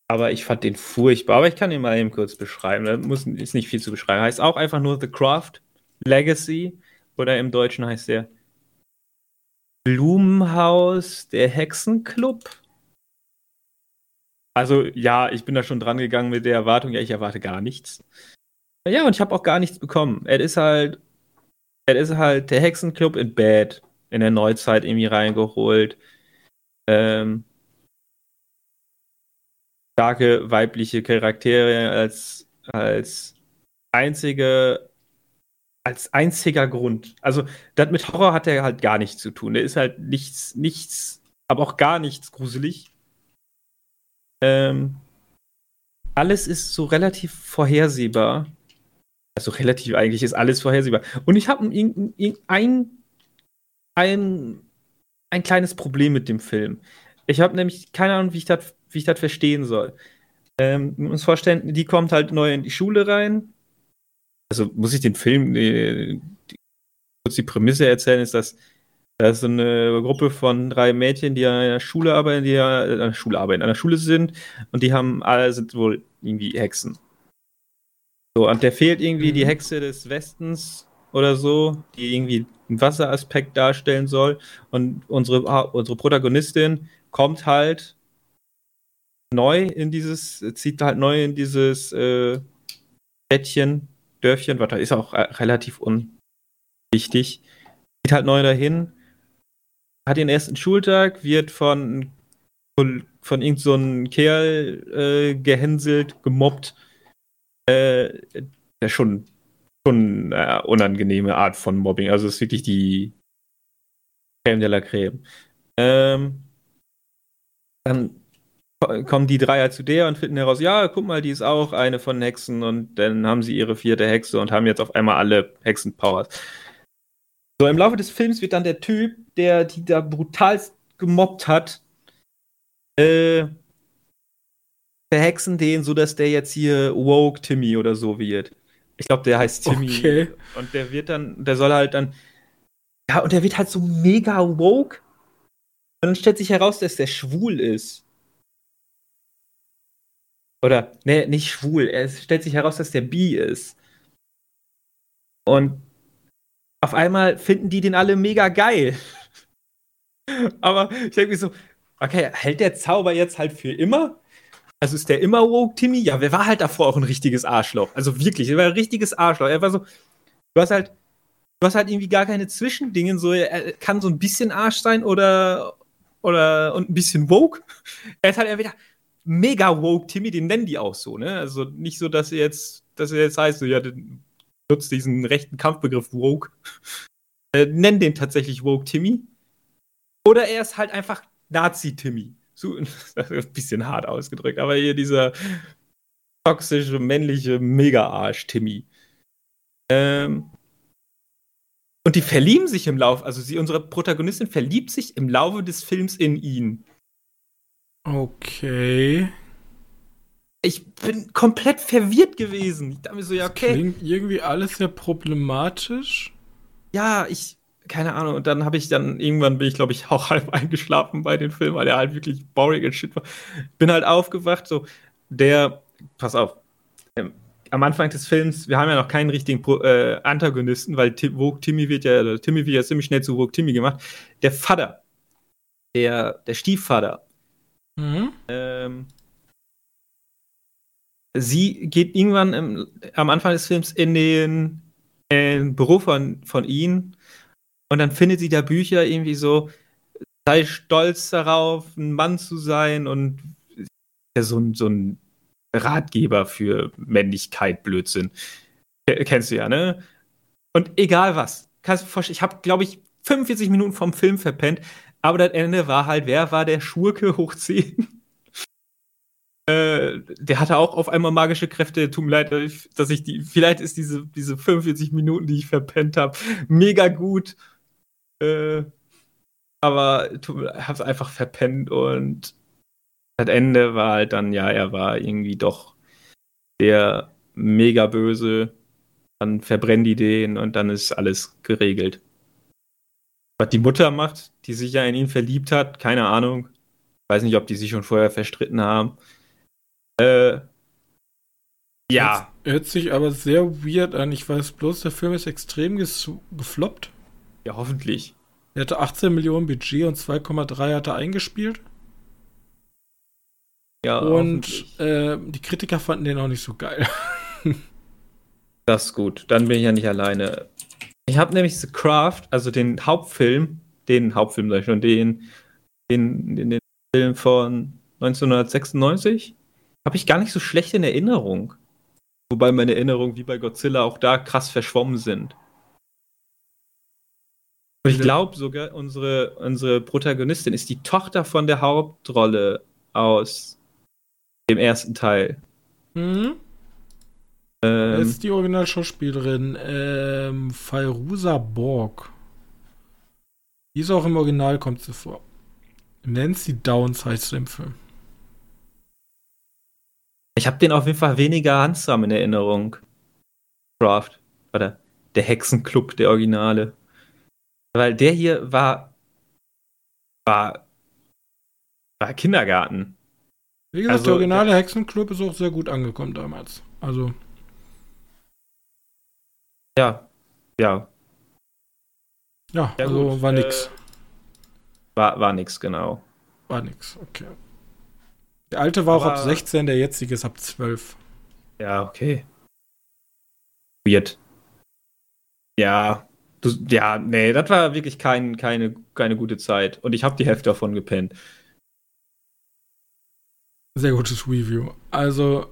Speaker 2: Aber ich fand den furchtbar. Aber ich kann ihn mal eben kurz beschreiben. Da muss, ist nicht viel zu beschreiben. Heißt auch einfach nur The Craft Legacy. Oder im Deutschen heißt der Blumenhaus, der Hexenclub. Also ja, ich bin da schon dran gegangen mit der Erwartung, ja, ich erwarte gar nichts. Ja, und ich habe auch gar nichts bekommen. Es ist halt, es ist halt der Hexenclub in Bad in der Neuzeit irgendwie reingeholt. Ähm, starke weibliche Charaktere als, als einzige als einziger Grund. Also, das mit Horror hat er halt gar nichts zu tun. Der ist halt nichts, nichts, aber auch gar nichts gruselig. Ähm, alles ist so relativ vorhersehbar. Also relativ eigentlich ist alles vorhersehbar. Und ich habe ein, ein, ein, ein kleines Problem mit dem Film. Ich habe nämlich keine Ahnung, wie ich das verstehen soll. Ähm, uns vorstellen, die kommt halt neu in die Schule rein. Also muss ich den Film, die, die, kurz die Prämisse erzählen, ist, dass da ist so eine Gruppe von drei Mädchen, die an einer Schule arbeiten, die an einer Schule arbeiten, an der Schule sind und die haben alle sind wohl irgendwie Hexen. So, und der fehlt irgendwie mhm. die Hexe des Westens oder so, die irgendwie einen Wasseraspekt darstellen soll. Und unsere, unsere Protagonistin kommt halt neu in dieses, zieht halt neu in dieses äh, Städtchen, Dörfchen, was da ist auch äh, relativ unwichtig. Geht halt neu dahin, hat den ersten Schultag, wird von, von irgendeinem so Kerl äh, gehänselt, gemobbt äh, der schon, schon äh, unangenehme Art von Mobbing. Also es ist wirklich die Creme de la Creme. Ähm, dann kommen die Dreier zu der und finden heraus, ja, guck mal, die ist auch eine von Hexen und dann haben sie ihre vierte Hexe und haben jetzt auf einmal alle Hexenpowers. So, im Laufe des Films wird dann der Typ, der die da brutalst gemobbt hat, äh, verhexen den, sodass der jetzt hier Woke Timmy oder so wird. Ich glaube, der heißt Timmy. Okay. Und der wird dann, der soll halt dann. Ja, und der wird halt so mega woke. Und dann stellt sich heraus, dass der schwul ist. Oder, ne, nicht schwul. Es stellt sich heraus, dass der bi ist. Und auf einmal finden die den alle mega geil. Aber ich denke mir so, okay, hält der Zauber jetzt halt für immer? Also ist der immer woke, Timmy? Ja, wer war halt davor auch ein richtiges Arschloch? Also wirklich, er war ein richtiges Arschloch. Er war so, du hast halt, du hast halt irgendwie gar keine Zwischendinge. So, er kann so ein bisschen Arsch sein oder, oder und ein bisschen woke. Er ist halt entweder mega woke, Timmy, den nennen die auch so, ne? Also nicht so, dass er jetzt, dass er jetzt heißt, so, ja, nutzt diesen rechten Kampfbegriff woke. Äh, nennen den tatsächlich woke Timmy. Oder er ist halt einfach Nazi-Timmy zu, ein bisschen hart ausgedrückt, aber hier dieser toxische, männliche Mega-Arsch, Timmy. Ähm, und die verlieben sich im Laufe, also sie, unsere Protagonistin verliebt sich im Laufe des Films in ihn.
Speaker 1: Okay.
Speaker 2: Ich bin komplett verwirrt gewesen. Ich dachte mir so, ja, okay. Das
Speaker 1: klingt irgendwie alles sehr problematisch.
Speaker 2: Ja, ich, keine Ahnung, und dann habe ich dann, irgendwann bin ich, glaube ich, auch halb eingeschlafen bei dem Film, weil der halt wirklich boring and shit war. Bin halt aufgewacht, so, der, pass auf, ähm, am Anfang des Films, wir haben ja noch keinen richtigen Pro, äh, Antagonisten, weil Tim, Vogue Timmy wird ja, oder Timmy wird ja ziemlich schnell zu Vogue Timmy gemacht. Der Vater, der, der Stiefvater, mhm. ähm, sie geht irgendwann im, am Anfang des Films in den, in Büro von, von ihnen und dann findet sie da Bücher irgendwie so, sei stolz darauf, ein Mann zu sein und ja, so, ein, so ein Ratgeber für Männlichkeit, Blödsinn. Kennst du ja, ne? Und egal was. ich habe, glaube ich, 45 Minuten vom Film verpennt, aber das Ende war halt, wer war der Schurke hoch 10? äh, der hatte auch auf einmal magische Kräfte. Tut mir leid, dass ich die, vielleicht ist diese, diese 45 Minuten, die ich verpennt habe, mega gut. Äh, aber ich hab's einfach verpennt und das Ende war halt dann, ja, er war irgendwie doch der mega böse. Dann verbrennen die den und dann ist alles geregelt. Was die Mutter macht, die sich ja in ihn verliebt hat, keine Ahnung. Weiß nicht, ob die sich schon vorher verstritten haben. Äh,
Speaker 1: ja. Hört sich aber sehr weird an. Ich weiß bloß, der Film ist extrem gefloppt.
Speaker 2: Ja, hoffentlich.
Speaker 1: Er hatte 18 Millionen Budget und 2,3 hat er eingespielt. Ja, und äh, die Kritiker fanden den auch nicht so geil.
Speaker 2: das ist gut. Dann bin ich ja nicht alleine. Ich habe nämlich The Craft, also den Hauptfilm, den Hauptfilm sag ich schon, den, den, den, den Film von 1996, habe ich gar nicht so schlecht in Erinnerung. Wobei meine Erinnerungen wie bei Godzilla auch da krass verschwommen sind. Und ich glaube sogar, unsere, unsere Protagonistin ist die Tochter von der Hauptrolle aus dem ersten Teil.
Speaker 1: Mhm. Ähm, das ist die Originalschauspielerin ähm, Fairuza Borg. Die ist auch im Original, kommt sie vor. Nancy Downs heißt sie im Film.
Speaker 2: Ich habe den auf jeden Fall weniger handsam in Erinnerung. Craft. Oder der Hexenclub, der Originale. Weil der hier war. war. war Kindergarten.
Speaker 1: Wie gesagt, also, der originale Hexenclub ist auch sehr gut angekommen damals. Also.
Speaker 2: Ja, ja.
Speaker 1: Ja, ja also gut. war nix. Äh,
Speaker 2: war, war nix, genau.
Speaker 1: War nix, okay. Der alte war Aber, auch ab 16, der jetzige ist ab 12.
Speaker 2: Ja, okay. Weird. Ja, du, ja, nee, das war wirklich kein, keine, keine gute Zeit. Und ich habe die Hälfte davon gepennt.
Speaker 1: Sehr gutes Review. Also,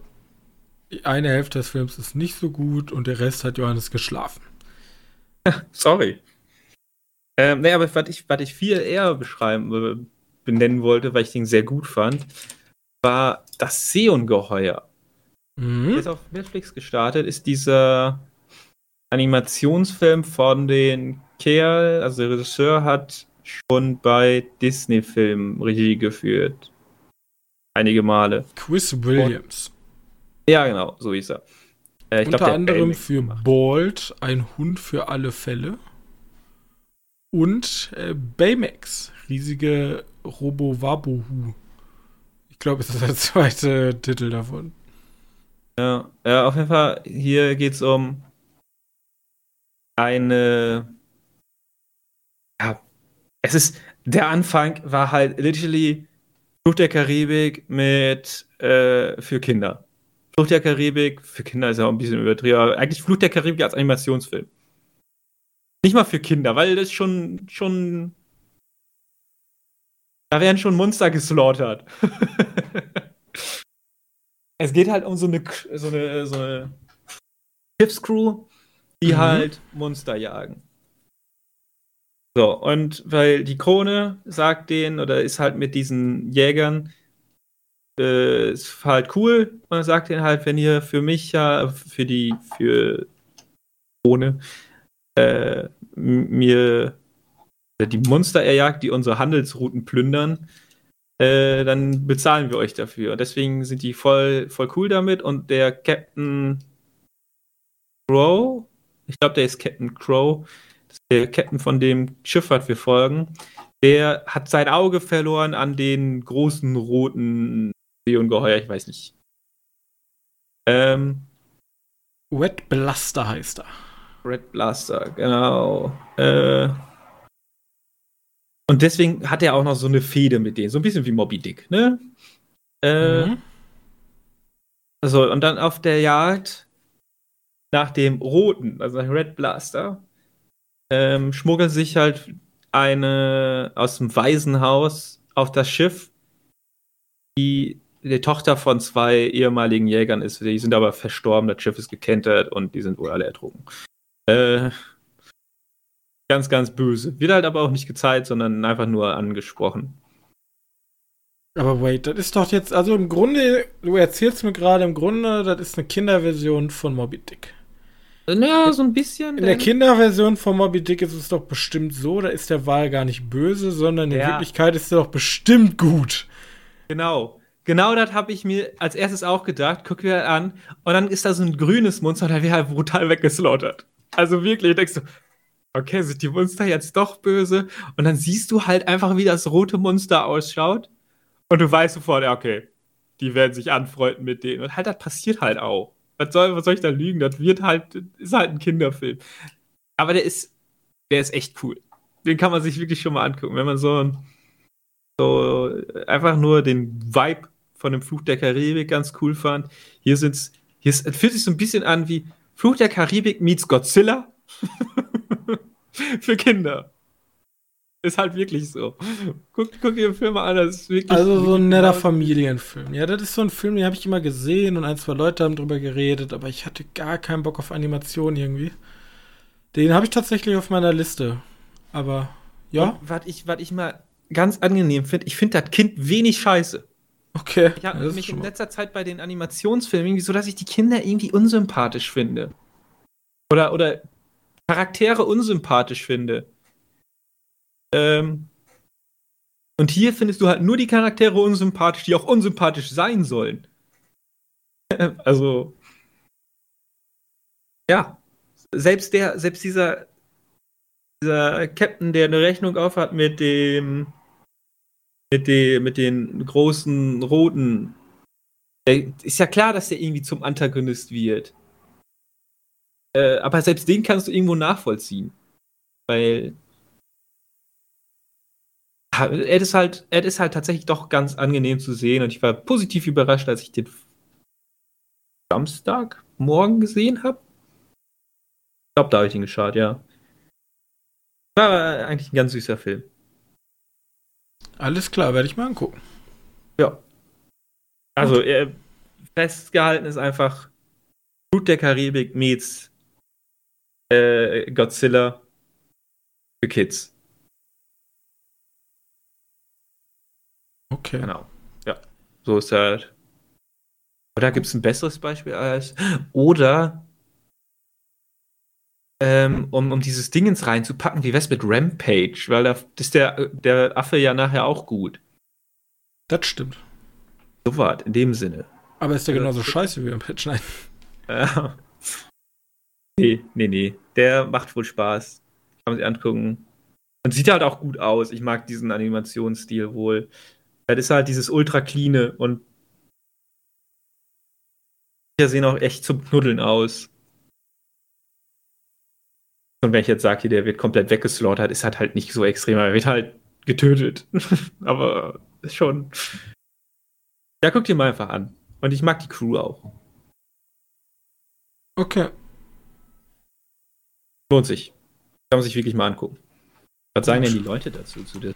Speaker 1: eine Hälfte des Films ist nicht so gut und der Rest hat Johannes geschlafen.
Speaker 2: Sorry. Ähm, nee, aber was ich, was ich viel eher beschreiben, äh, benennen wollte, weil ich den sehr gut fand, war das Seeungeheuer. Mhm. Der ist auf Netflix gestartet, ist dieser Animationsfilm von den Kerl, also der Regisseur hat schon bei Disney-Filmen Regie geführt. Einige Male.
Speaker 1: Chris Williams.
Speaker 2: Ja, genau, so hieß er.
Speaker 1: Äh, Unter glaub, anderem für gemacht. Bald, ein Hund für alle Fälle. Und äh, Baymax, riesige Robo-Wabohu. Ich glaube, es ist der zweite Titel davon.
Speaker 2: Ja, ja, auf jeden Fall, hier geht es um eine. Ja, es ist. Der Anfang war halt literally Fluch der Karibik mit äh, für Kinder. Flucht der Karibik, für Kinder ist ja auch ein bisschen übertrieben, aber eigentlich Flucht der Karibik als Animationsfilm. Nicht mal für Kinder, weil das schon, schon. Da werden schon Monster geslaughtert. es geht halt um so eine, so eine, so eine Schiffscrew, die mhm. halt Monster jagen. So, und weil die Krone sagt denen, oder ist halt mit diesen Jägern, äh, ist halt cool. Man sagt ihnen halt, wenn ihr für mich ja, für die, für ohne äh, mir die Monster erjagt, die unsere Handelsrouten plündern, äh, dann bezahlen wir euch dafür. Deswegen sind die voll, voll cool damit und der Captain Crow, ich glaube, der ist Captain Crow, der Captain von dem Schiff, was wir folgen, der hat sein Auge verloren an den großen roten Seeungeheuer, ich weiß nicht.
Speaker 1: Ähm, Red Blaster heißt er.
Speaker 2: Red Blaster, genau. Äh, und deswegen hat er auch noch so eine Fehde mit denen, so ein bisschen wie Moby Dick, ne? Äh, mhm. Also, und dann auf der Jagd nach dem roten, also nach Red Blaster, ähm, schmuggelt sich halt eine aus dem Waisenhaus auf das Schiff, die die Tochter von zwei ehemaligen Jägern ist. Die sind aber verstorben, das Schiff ist gekentert und die sind wohl alle ertrunken. Äh, Ganz, ganz böse. Wird halt aber auch nicht gezeigt, sondern einfach nur angesprochen.
Speaker 1: Aber wait, das ist doch jetzt, also im Grunde, du erzählst mir gerade im Grunde, das ist eine Kinderversion von Moby Dick.
Speaker 2: Naja, so ein bisschen.
Speaker 1: In der Kinderversion von Moby Dick ist es doch bestimmt so, da ist der Wal gar nicht böse, sondern in ja. Wirklichkeit ist er doch bestimmt gut.
Speaker 2: Genau. Genau das habe ich mir als erstes auch gedacht. Guck dir an. Und dann ist da so ein grünes Monster, der wird halt brutal weggeslaughtert. Also wirklich, denkst du, okay, sind die Monster jetzt doch böse? Und dann siehst du halt einfach, wie das rote Monster ausschaut. Und du weißt sofort, ja, okay, die werden sich anfreunden mit denen. Und halt, das passiert halt auch. Was soll, was soll ich da lügen? Das wird halt, ist halt ein Kinderfilm. Aber der ist, der ist echt cool. Den kann man sich wirklich schon mal angucken. Wenn man so, so einfach nur den Vibe von dem Fluch der Karibik ganz cool fand. Hier sind's, hier ist, fühlt sich so ein bisschen an wie Fluch der Karibik meets Godzilla. Für Kinder. Ist halt wirklich so. Guck, guck dir den Film an, das ist wirklich.
Speaker 1: Also so ein netter Familienfilm. Ja, das ist so ein Film, den habe ich immer gesehen und ein, zwei Leute haben drüber geredet, aber ich hatte gar keinen Bock auf Animation irgendwie. Den habe ich tatsächlich auf meiner Liste. Aber ja.
Speaker 2: Was ich, was ich mal ganz angenehm finde, ich finde das Kind wenig scheiße.
Speaker 1: Okay.
Speaker 2: Ich habe mich in letzter Zeit bei den Animationsfilmen irgendwie so, dass ich die Kinder irgendwie unsympathisch finde. Oder, oder Charaktere unsympathisch finde. Ähm, und hier findest du halt nur die Charaktere unsympathisch, die auch unsympathisch sein sollen. also. Ja. Selbst der, selbst dieser, dieser Captain, der eine Rechnung aufhat mit dem, mit dem, mit den großen roten, der, ist ja klar, dass der irgendwie zum Antagonist wird. Äh, aber selbst den kannst du irgendwo nachvollziehen. Weil er ist halt, er ist halt tatsächlich doch ganz angenehm zu sehen und ich war positiv überrascht, als ich den Samstag morgen gesehen habe. Ich glaube, da habe ich ihn geschaut, ja. War eigentlich ein ganz süßer Film.
Speaker 1: Alles klar, werde ich mal angucken.
Speaker 2: Ja. Also, er, festgehalten ist einfach Blut der Karibik meets äh, Godzilla für Kids.
Speaker 1: Okay.
Speaker 2: Genau. Ja. So ist halt. Oder gibt es ein besseres Beispiel als. Oder ähm, um, um dieses Dingens reinzupacken, wie wär's mit Rampage? Weil da ist der, der Affe ja nachher auch gut.
Speaker 1: Das stimmt.
Speaker 2: So was, in dem Sinne.
Speaker 1: Aber ist der genauso scheiße wie Rampage? Nein.
Speaker 2: Ja. Nee, nee, nee. Der macht wohl Spaß. Kann man sich angucken. Und sieht halt auch gut aus. Ich mag diesen Animationsstil wohl. Das ist halt dieses ultra cleane und die sehen auch echt zum Knuddeln aus. Und wenn ich jetzt sage, der wird komplett weggeslaughtert, ist halt halt nicht so extrem, er wird halt getötet. Aber schon. Ja, guck dir mal einfach an. Und ich mag die Crew auch.
Speaker 1: Okay.
Speaker 2: Lohnt sich. Kann man sich wirklich mal angucken. Was sagen denn die Leute dazu zu der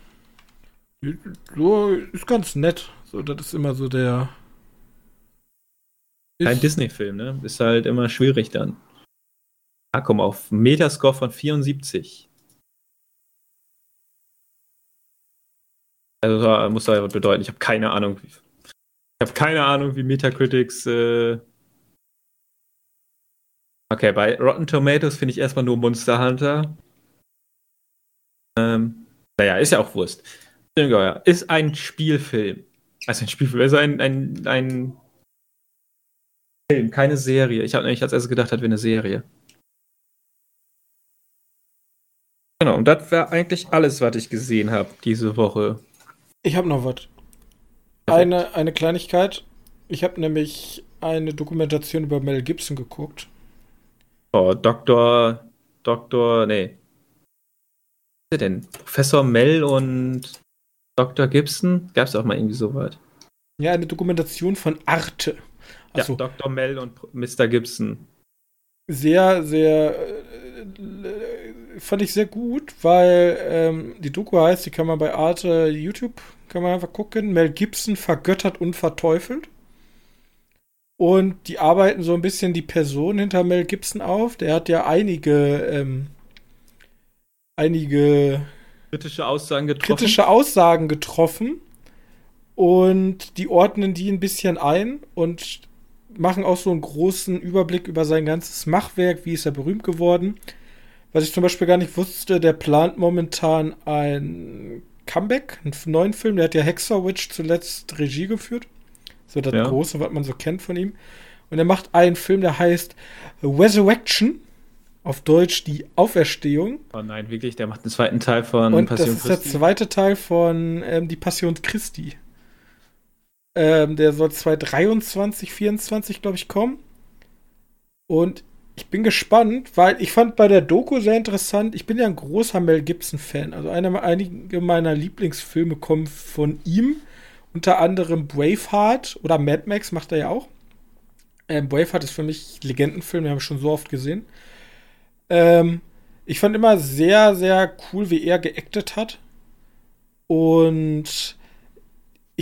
Speaker 1: so ist ganz nett. So, das ist immer so der.
Speaker 2: Ein Disney-Film, ne? Ist halt immer schwierig dann. Ah, komm, auf Metascore von 74. Also muss da bedeuten, ich habe keine Ahnung. Ich habe keine Ahnung, wie Metacritics. Äh okay, bei Rotten Tomatoes finde ich erstmal nur Monster Hunter. Ähm, naja, ist ja auch Wurst. Ist ein Spielfilm. Also ein Spielfilm, also ein, ein, ein Film, keine Serie. Ich habe nämlich als erstes gedacht, das wäre eine Serie. Genau, und das war eigentlich alles, was ich gesehen habe diese Woche.
Speaker 1: Ich habe noch was. Eine, eine Kleinigkeit. Ich habe nämlich eine Dokumentation über Mel Gibson geguckt.
Speaker 2: Oh, Dr. Dr. Nee. Was ist denn? Professor Mel und Dr. Gibson? Gab es auch mal irgendwie so weit?
Speaker 1: Ja, eine Dokumentation von Arte.
Speaker 2: Also, ja, Dr. Mel und Mr. Gibson.
Speaker 1: Sehr, sehr. Fand ich sehr gut, weil ähm, die Doku heißt, die kann man bei Arte YouTube, kann man einfach gucken. Mel Gibson vergöttert und verteufelt. Und die arbeiten so ein bisschen die Person hinter Mel Gibson auf. Der hat ja einige ähm, einige
Speaker 2: kritische Aussagen getroffen.
Speaker 1: Kritische Aussagen getroffen und die ordnen die ein bisschen ein und machen auch so einen großen Überblick über sein ganzes Machwerk, wie ist er berühmt geworden. Was ich zum Beispiel gar nicht wusste, der plant momentan ein Comeback, einen neuen Film. Der hat ja Hexer Witch zuletzt Regie geführt. So das ja. große, was man so kennt von ihm. Und er macht einen Film, der heißt Resurrection. Auf Deutsch die Auferstehung.
Speaker 2: Oh nein, wirklich, der macht den zweiten Teil von
Speaker 1: Und Passion Christi. Das ist der zweite Teil von ähm, Die Passion Christi. Ähm, der soll 2023, 2024, glaube ich, kommen. Und ich bin gespannt, weil ich fand bei der Doku sehr interessant. Ich bin ja ein großer Mel Gibson-Fan. Also eine, einige meiner Lieblingsfilme kommen von ihm. Unter anderem Braveheart oder Mad Max macht er ja auch. Ähm, Braveheart ist für mich Legendenfilm, den habe ich schon so oft gesehen. Ähm, ich fand immer sehr, sehr cool, wie er geactet hat. Und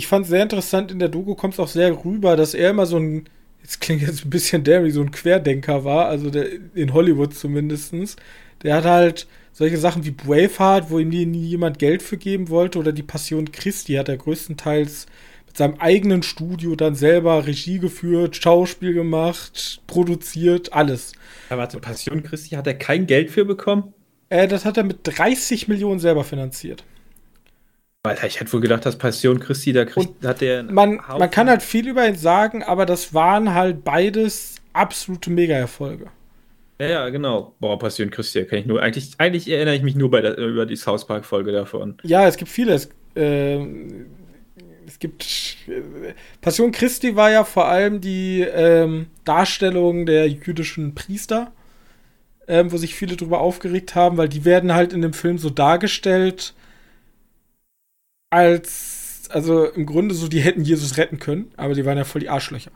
Speaker 1: ich fand es sehr interessant, in der Doku kommt es auch sehr rüber, dass er immer so ein, jetzt klingt jetzt ein bisschen Derry, so ein Querdenker war, also der, in Hollywood zumindest. Der hat halt solche Sachen wie Braveheart, wo ihm nie, nie jemand Geld für geben wollte, oder die Passion Christi hat er größtenteils mit seinem eigenen Studio dann selber Regie geführt, Schauspiel gemacht, produziert, alles.
Speaker 2: Ja, warte, Passion Christi hat er kein Geld für bekommen?
Speaker 1: Äh, das hat er mit 30 Millionen selber finanziert.
Speaker 2: Alter, ich hätte wohl gedacht, dass Passion Christi, da kriegt, hat der.
Speaker 1: Man, man kann halt viel über ihn sagen, aber das waren halt beides absolute Mega-Erfolge.
Speaker 2: Ja, ja, genau. Boah, Passion Christi, kann ich nur. Eigentlich, eigentlich erinnere ich mich nur bei der, über die South Park-Folge davon.
Speaker 1: Ja, es gibt viele. Es, äh, es gibt. Äh, Passion Christi war ja vor allem die ähm, Darstellung der jüdischen Priester, ähm, wo sich viele drüber aufgeregt haben, weil die werden halt in dem Film so dargestellt als, also im Grunde so, die hätten Jesus retten können, aber die waren ja voll die Arschlöcher.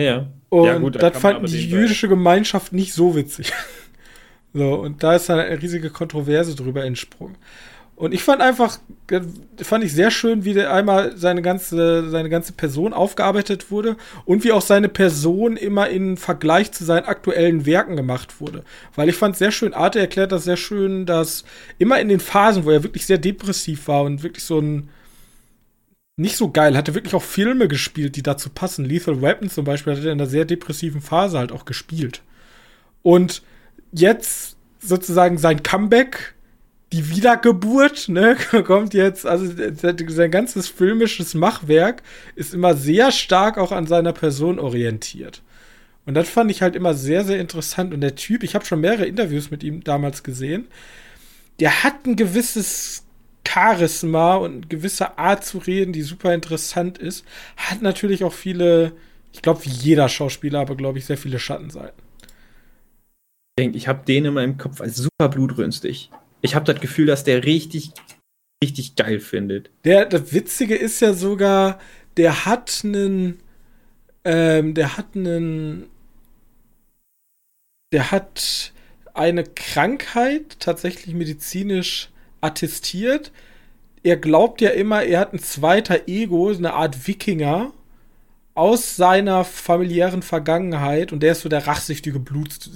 Speaker 2: Ja.
Speaker 1: Und
Speaker 2: ja,
Speaker 1: gut, da das fand die jüdische Gemeinschaft nicht so witzig. so, und da ist dann eine riesige Kontroverse drüber entsprungen. Und ich fand einfach, fand ich sehr schön, wie der einmal seine ganze, seine ganze Person aufgearbeitet wurde und wie auch seine Person immer in Vergleich zu seinen aktuellen Werken gemacht wurde. Weil ich fand sehr schön, Arte erklärt das sehr schön, dass immer in den Phasen, wo er wirklich sehr depressiv war und wirklich so ein, nicht so geil, hat er wirklich auch Filme gespielt, die dazu passen. Lethal Weapon zum Beispiel hat er in einer sehr depressiven Phase halt auch gespielt. Und jetzt sozusagen sein Comeback die Wiedergeburt, ne, kommt jetzt, also sein ganzes filmisches Machwerk ist immer sehr stark auch an seiner Person orientiert. Und das fand ich halt immer sehr, sehr interessant. Und der Typ, ich habe schon mehrere Interviews mit ihm damals gesehen, der hat ein gewisses Charisma und eine gewisse Art zu reden, die super interessant ist. Hat natürlich auch viele, ich glaube, wie jeder Schauspieler, aber glaube ich, sehr viele Schattenseiten.
Speaker 2: Ich habe den in meinem Kopf als super blutrünstig ich habe das Gefühl, dass der richtig, richtig geil findet.
Speaker 1: Der, das Witzige ist ja sogar, der hat einen, ähm, der hat einen, der hat eine Krankheit tatsächlich medizinisch attestiert. Er glaubt ja immer, er hat ein zweiter Ego, eine Art Wikinger aus seiner familiären Vergangenheit und der ist so der rachsüchtige Blut,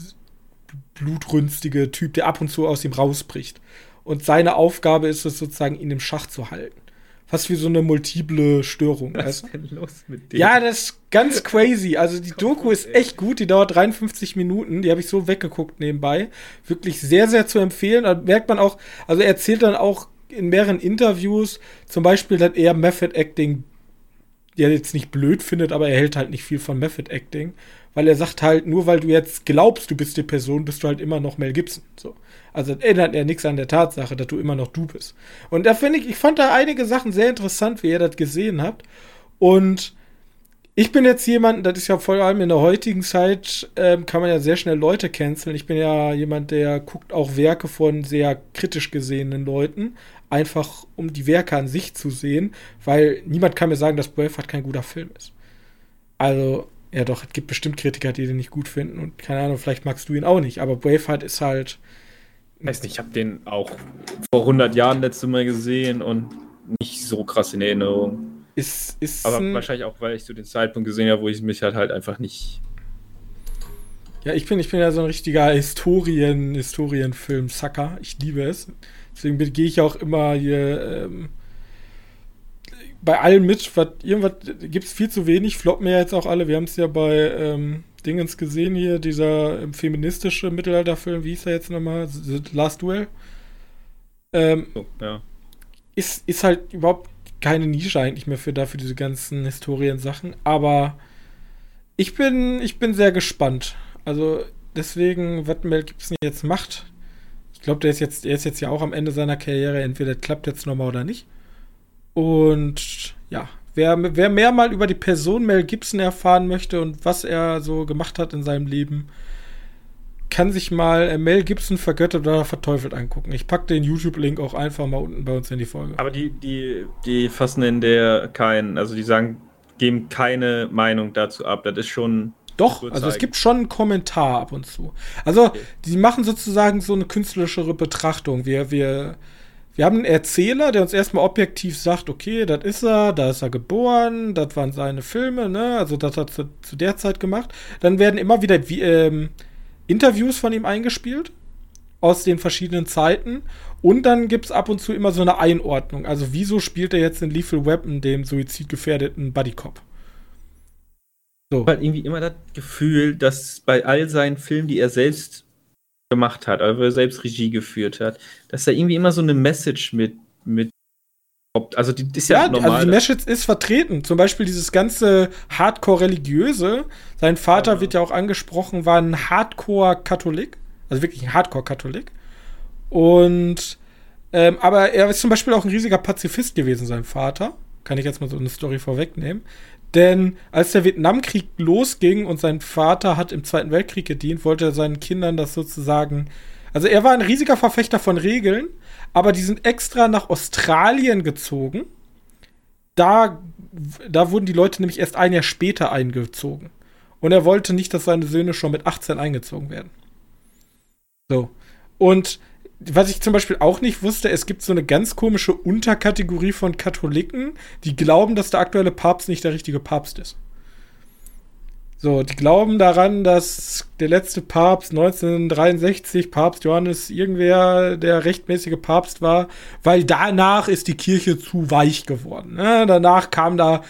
Speaker 1: blutrünstige Typ, der ab und zu aus ihm rausbricht. Und seine Aufgabe ist es sozusagen, ihn im Schach zu halten. Fast wie so eine multiple Störung. Was ist denn los mit dem? Ja, das ist ganz crazy. Also die Doku ist echt gut. Die dauert 53 Minuten. Die habe ich so weggeguckt nebenbei. Wirklich sehr, sehr zu empfehlen. Da merkt man auch, also er erzählt dann auch in mehreren Interviews, zum Beispiel, dass er Method Acting ja jetzt nicht blöd findet, aber er hält halt nicht viel von Method Acting weil er sagt halt, nur weil du jetzt glaubst, du bist die Person, bist du halt immer noch Mel Gibson. So. Also das ändert ja nichts an der Tatsache, dass du immer noch du bist. Und da finde ich, ich fand da einige Sachen sehr interessant, wie ihr das gesehen habt. Und ich bin jetzt jemand, das ist ja vor allem in der heutigen Zeit, ähm, kann man ja sehr schnell Leute canceln. Ich bin ja jemand, der guckt auch Werke von sehr kritisch gesehenen Leuten, einfach um die Werke an sich zu sehen, weil niemand kann mir sagen, dass Braveheart kein guter Film ist. Also, ja, doch, es gibt bestimmt Kritiker, die den nicht gut finden und keine Ahnung, vielleicht magst du ihn auch nicht, aber Braveheart ist halt.
Speaker 2: Ich weiß nicht, ich habe den auch vor 100 Jahren letzte Mal gesehen und nicht so krass in Erinnerung.
Speaker 1: Ist, ist
Speaker 2: aber wahrscheinlich auch, weil ich zu dem Zeitpunkt gesehen habe, wo ich mich halt, halt einfach nicht
Speaker 1: Ja, ich bin, ich bin ja so ein richtiger Historien, Historienfilm-Sucker. Ich liebe es. Deswegen gehe ich auch immer hier ähm, bei allem mit. Was, irgendwas gibt es viel zu wenig. Floppen ja jetzt auch alle. Wir haben es ja bei ähm, Dingens gesehen hier, dieser ähm, feministische Mittelalterfilm. Wie hieß er jetzt nochmal? The Last Duel. Ähm, oh, ja. ist, ist halt überhaupt keine Nische eigentlich mehr für dafür diese ganzen Historiensachen. Aber ich bin, ich bin sehr gespannt. Also deswegen, was Mel Gibson jetzt macht, ich glaube, der ist jetzt, er ist jetzt ja auch am Ende seiner Karriere. Entweder klappt jetzt nochmal oder nicht. Und ja, wer, wer mehr mal über die Person Mel Gibson erfahren möchte und was er so gemacht hat in seinem Leben, kann sich mal äh, Mel Gibson vergöttert oder verteufelt angucken. Ich packe den YouTube-Link auch einfach mal unten bei uns in die Folge.
Speaker 2: Aber die, die, die fassen in der keinen, also die sagen, geben keine Meinung dazu ab. Das ist schon.
Speaker 1: Doch, also es gibt schon einen Kommentar ab und zu. Also, okay. die machen sozusagen so eine künstlerischere Betrachtung. Wir, wir, wir haben einen Erzähler, der uns erstmal objektiv sagt, okay, das ist er, da ist er geboren, das waren seine Filme, ne? Also das hat er zu, zu der Zeit gemacht. Dann werden immer wieder wie, ähm, Interviews von ihm eingespielt aus den verschiedenen Zeiten. Und dann gibt es ab und zu immer so eine Einordnung. Also, wieso spielt er jetzt in Lethal Weapon, dem suizidgefährdeten Buddy-Cop?
Speaker 2: So. Ich habe halt irgendwie immer das Gefühl, dass bei all seinen Filmen, die er selbst gemacht hat, also selbst Regie geführt hat, dass da irgendwie immer so eine Message mit, mit also die ist ja, ja normal. Also
Speaker 1: die Message ist vertreten. Zum Beispiel dieses ganze Hardcore-Religiöse. Sein Vater ja. wird ja auch angesprochen, war ein Hardcore-Katholik. Also wirklich ein Hardcore-Katholik. Und ähm, aber er ist zum Beispiel auch ein riesiger Pazifist gewesen, sein Vater. Kann ich jetzt mal so eine Story vorwegnehmen. Denn als der Vietnamkrieg losging und sein Vater hat im Zweiten Weltkrieg gedient, wollte er seinen Kindern das sozusagen. Also er war ein riesiger Verfechter von Regeln aber die sind extra nach Australien gezogen. Da, da wurden die Leute nämlich erst ein Jahr später eingezogen. Und er wollte nicht, dass seine Söhne schon mit 18 eingezogen werden. So. Und was ich zum Beispiel auch nicht wusste, es gibt so eine ganz komische Unterkategorie von Katholiken, die glauben, dass der aktuelle Papst nicht der richtige Papst ist. So, die glauben daran, dass der letzte Papst 1963, Papst Johannes irgendwer der rechtmäßige Papst war, weil danach ist die Kirche zu weich geworden. Ne? Danach kam da,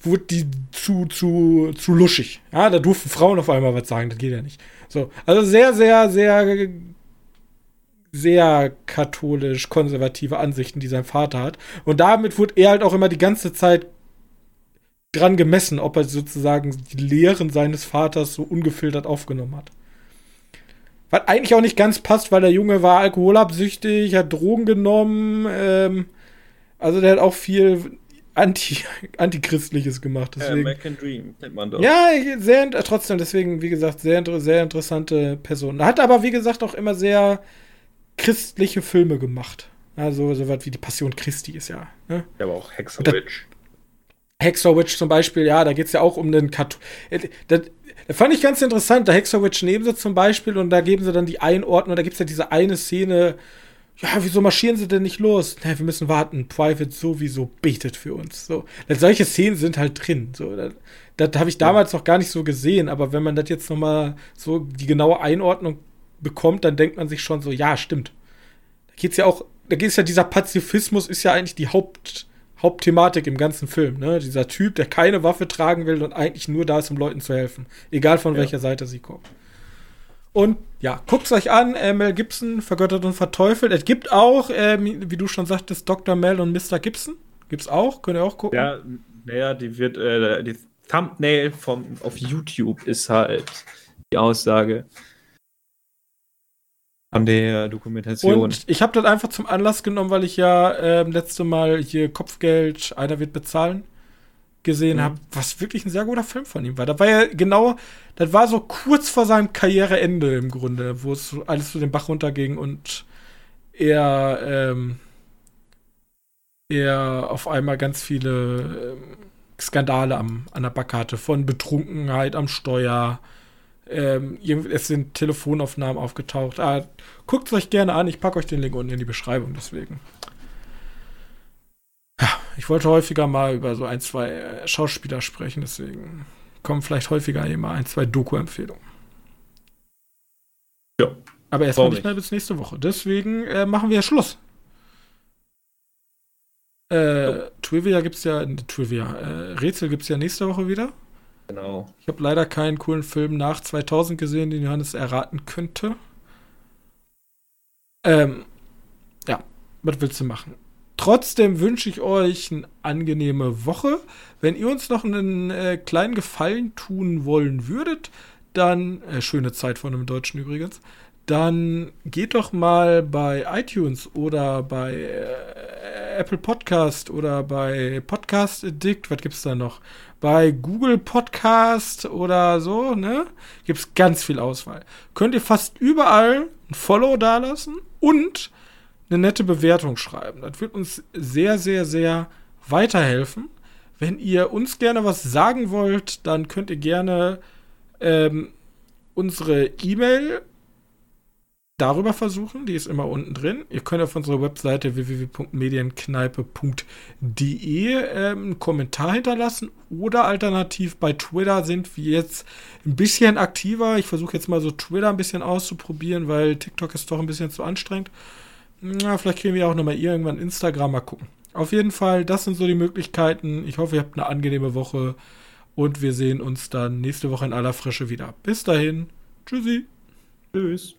Speaker 1: wurde die zu, zu, zu luschig. Ja, da durften Frauen auf einmal was sagen, das geht ja nicht. So, also sehr, sehr, sehr, sehr katholisch konservative Ansichten, die sein Vater hat. Und damit wurde er halt auch immer die ganze Zeit dran gemessen, ob er sozusagen die Lehren seines Vaters so ungefiltert aufgenommen hat. Was eigentlich auch nicht ganz passt, weil der Junge war alkoholabsüchtig, hat Drogen genommen, ähm, also der hat auch viel Anti, Antichristliches gemacht. Deswegen. Ja, Dream nennt man doch. Ja, sehr, trotzdem, deswegen, wie gesagt, sehr, sehr interessante Person. Hat aber, wie gesagt, auch immer sehr christliche Filme gemacht. Also, so was wie die Passion Christi ist ja. Ne?
Speaker 2: Ja, aber auch Hexerwitch.
Speaker 1: Hexorwitch zum Beispiel, ja, da geht es ja auch um den Kat äh, das, das fand ich ganz interessant. Der Hexorwitch nehmen sie zum Beispiel und da geben sie dann die Einordnung. Da gibt es ja diese eine Szene. Ja, wieso marschieren sie denn nicht los? Na, wir müssen warten. Private sowieso betet für uns. So, solche Szenen sind halt drin. So, das, das habe ich damals ja. noch gar nicht so gesehen. Aber wenn man das jetzt noch mal so die genaue Einordnung bekommt, dann denkt man sich schon so, ja, stimmt. Da geht's ja auch, da geht es ja dieser Pazifismus ist ja eigentlich die Haupt Hauptthematik im ganzen Film. Ne? Dieser Typ, der keine Waffe tragen will und eigentlich nur da ist, um Leuten zu helfen. Egal von ja. welcher Seite sie kommen. Und ja, guckt's euch an, äh, Mel Gibson, vergöttert und verteufelt. Es gibt auch, äh, wie du schon sagtest, Dr. Mel und Mr. Gibson. Gibt's auch, könnt ihr auch gucken.
Speaker 2: Ja, naja, die wird, äh, die Thumbnail vom, auf YouTube ist halt die Aussage von der Dokumentation. Und
Speaker 1: ich habe das einfach zum Anlass genommen, weil ich ja äh, letzte Mal hier Kopfgeld, einer wird bezahlen, gesehen mhm. habe, was wirklich ein sehr guter Film von ihm war. Da war ja genau, das war so kurz vor seinem Karriereende im Grunde, wo es alles zu den Bach runterging und er, ähm, er auf einmal ganz viele ähm, Skandale am, an der Backe hatte, von Betrunkenheit am Steuer, ähm, es sind Telefonaufnahmen aufgetaucht. Ah, Guckt es euch gerne an. Ich packe euch den Link unten in die Beschreibung. Deswegen. Ja, ich wollte häufiger mal über so ein, zwei äh, Schauspieler sprechen. Deswegen kommen vielleicht häufiger immer ein, zwei Doku-Empfehlungen. Aber erstmal nicht mehr bis nächste Woche. Deswegen äh, machen wir Schluss. Äh, oh. Trivia gibt's ja, Trivia, äh, Rätsel gibt's ja nächste Woche wieder.
Speaker 2: Genau.
Speaker 1: Ich habe leider keinen coolen Film nach 2000 gesehen, den Johannes erraten könnte. Ähm, ja, was willst du machen? Trotzdem wünsche ich euch eine angenehme Woche. Wenn ihr uns noch einen äh, kleinen Gefallen tun wollen würdet, dann, äh, schöne Zeit von einem Deutschen übrigens, dann geht doch mal bei iTunes oder bei äh, Apple Podcast oder bei Podcast Addict, was gibt's da noch? Bei Google Podcast oder so, ne? Gibt's ganz viel Auswahl. Könnt ihr fast überall ein Follow dalassen und eine nette Bewertung schreiben. Das wird uns sehr, sehr, sehr weiterhelfen. Wenn ihr uns gerne was sagen wollt, dann könnt ihr gerne ähm, unsere E-Mail darüber versuchen. Die ist immer unten drin. Ihr könnt auf unserer Webseite www.medienkneipe.de ähm, einen Kommentar hinterlassen oder alternativ bei Twitter sind wir jetzt ein bisschen aktiver. Ich versuche jetzt mal so Twitter ein bisschen auszuprobieren, weil TikTok ist doch ein bisschen zu anstrengend. Na, vielleicht kriegen wir auch nochmal irgendwann Instagram mal gucken. Auf jeden Fall, das sind so die Möglichkeiten. Ich hoffe, ihr habt eine angenehme Woche und wir sehen uns dann nächste Woche in aller Frische wieder. Bis dahin. Tschüssi.
Speaker 2: Tschüss.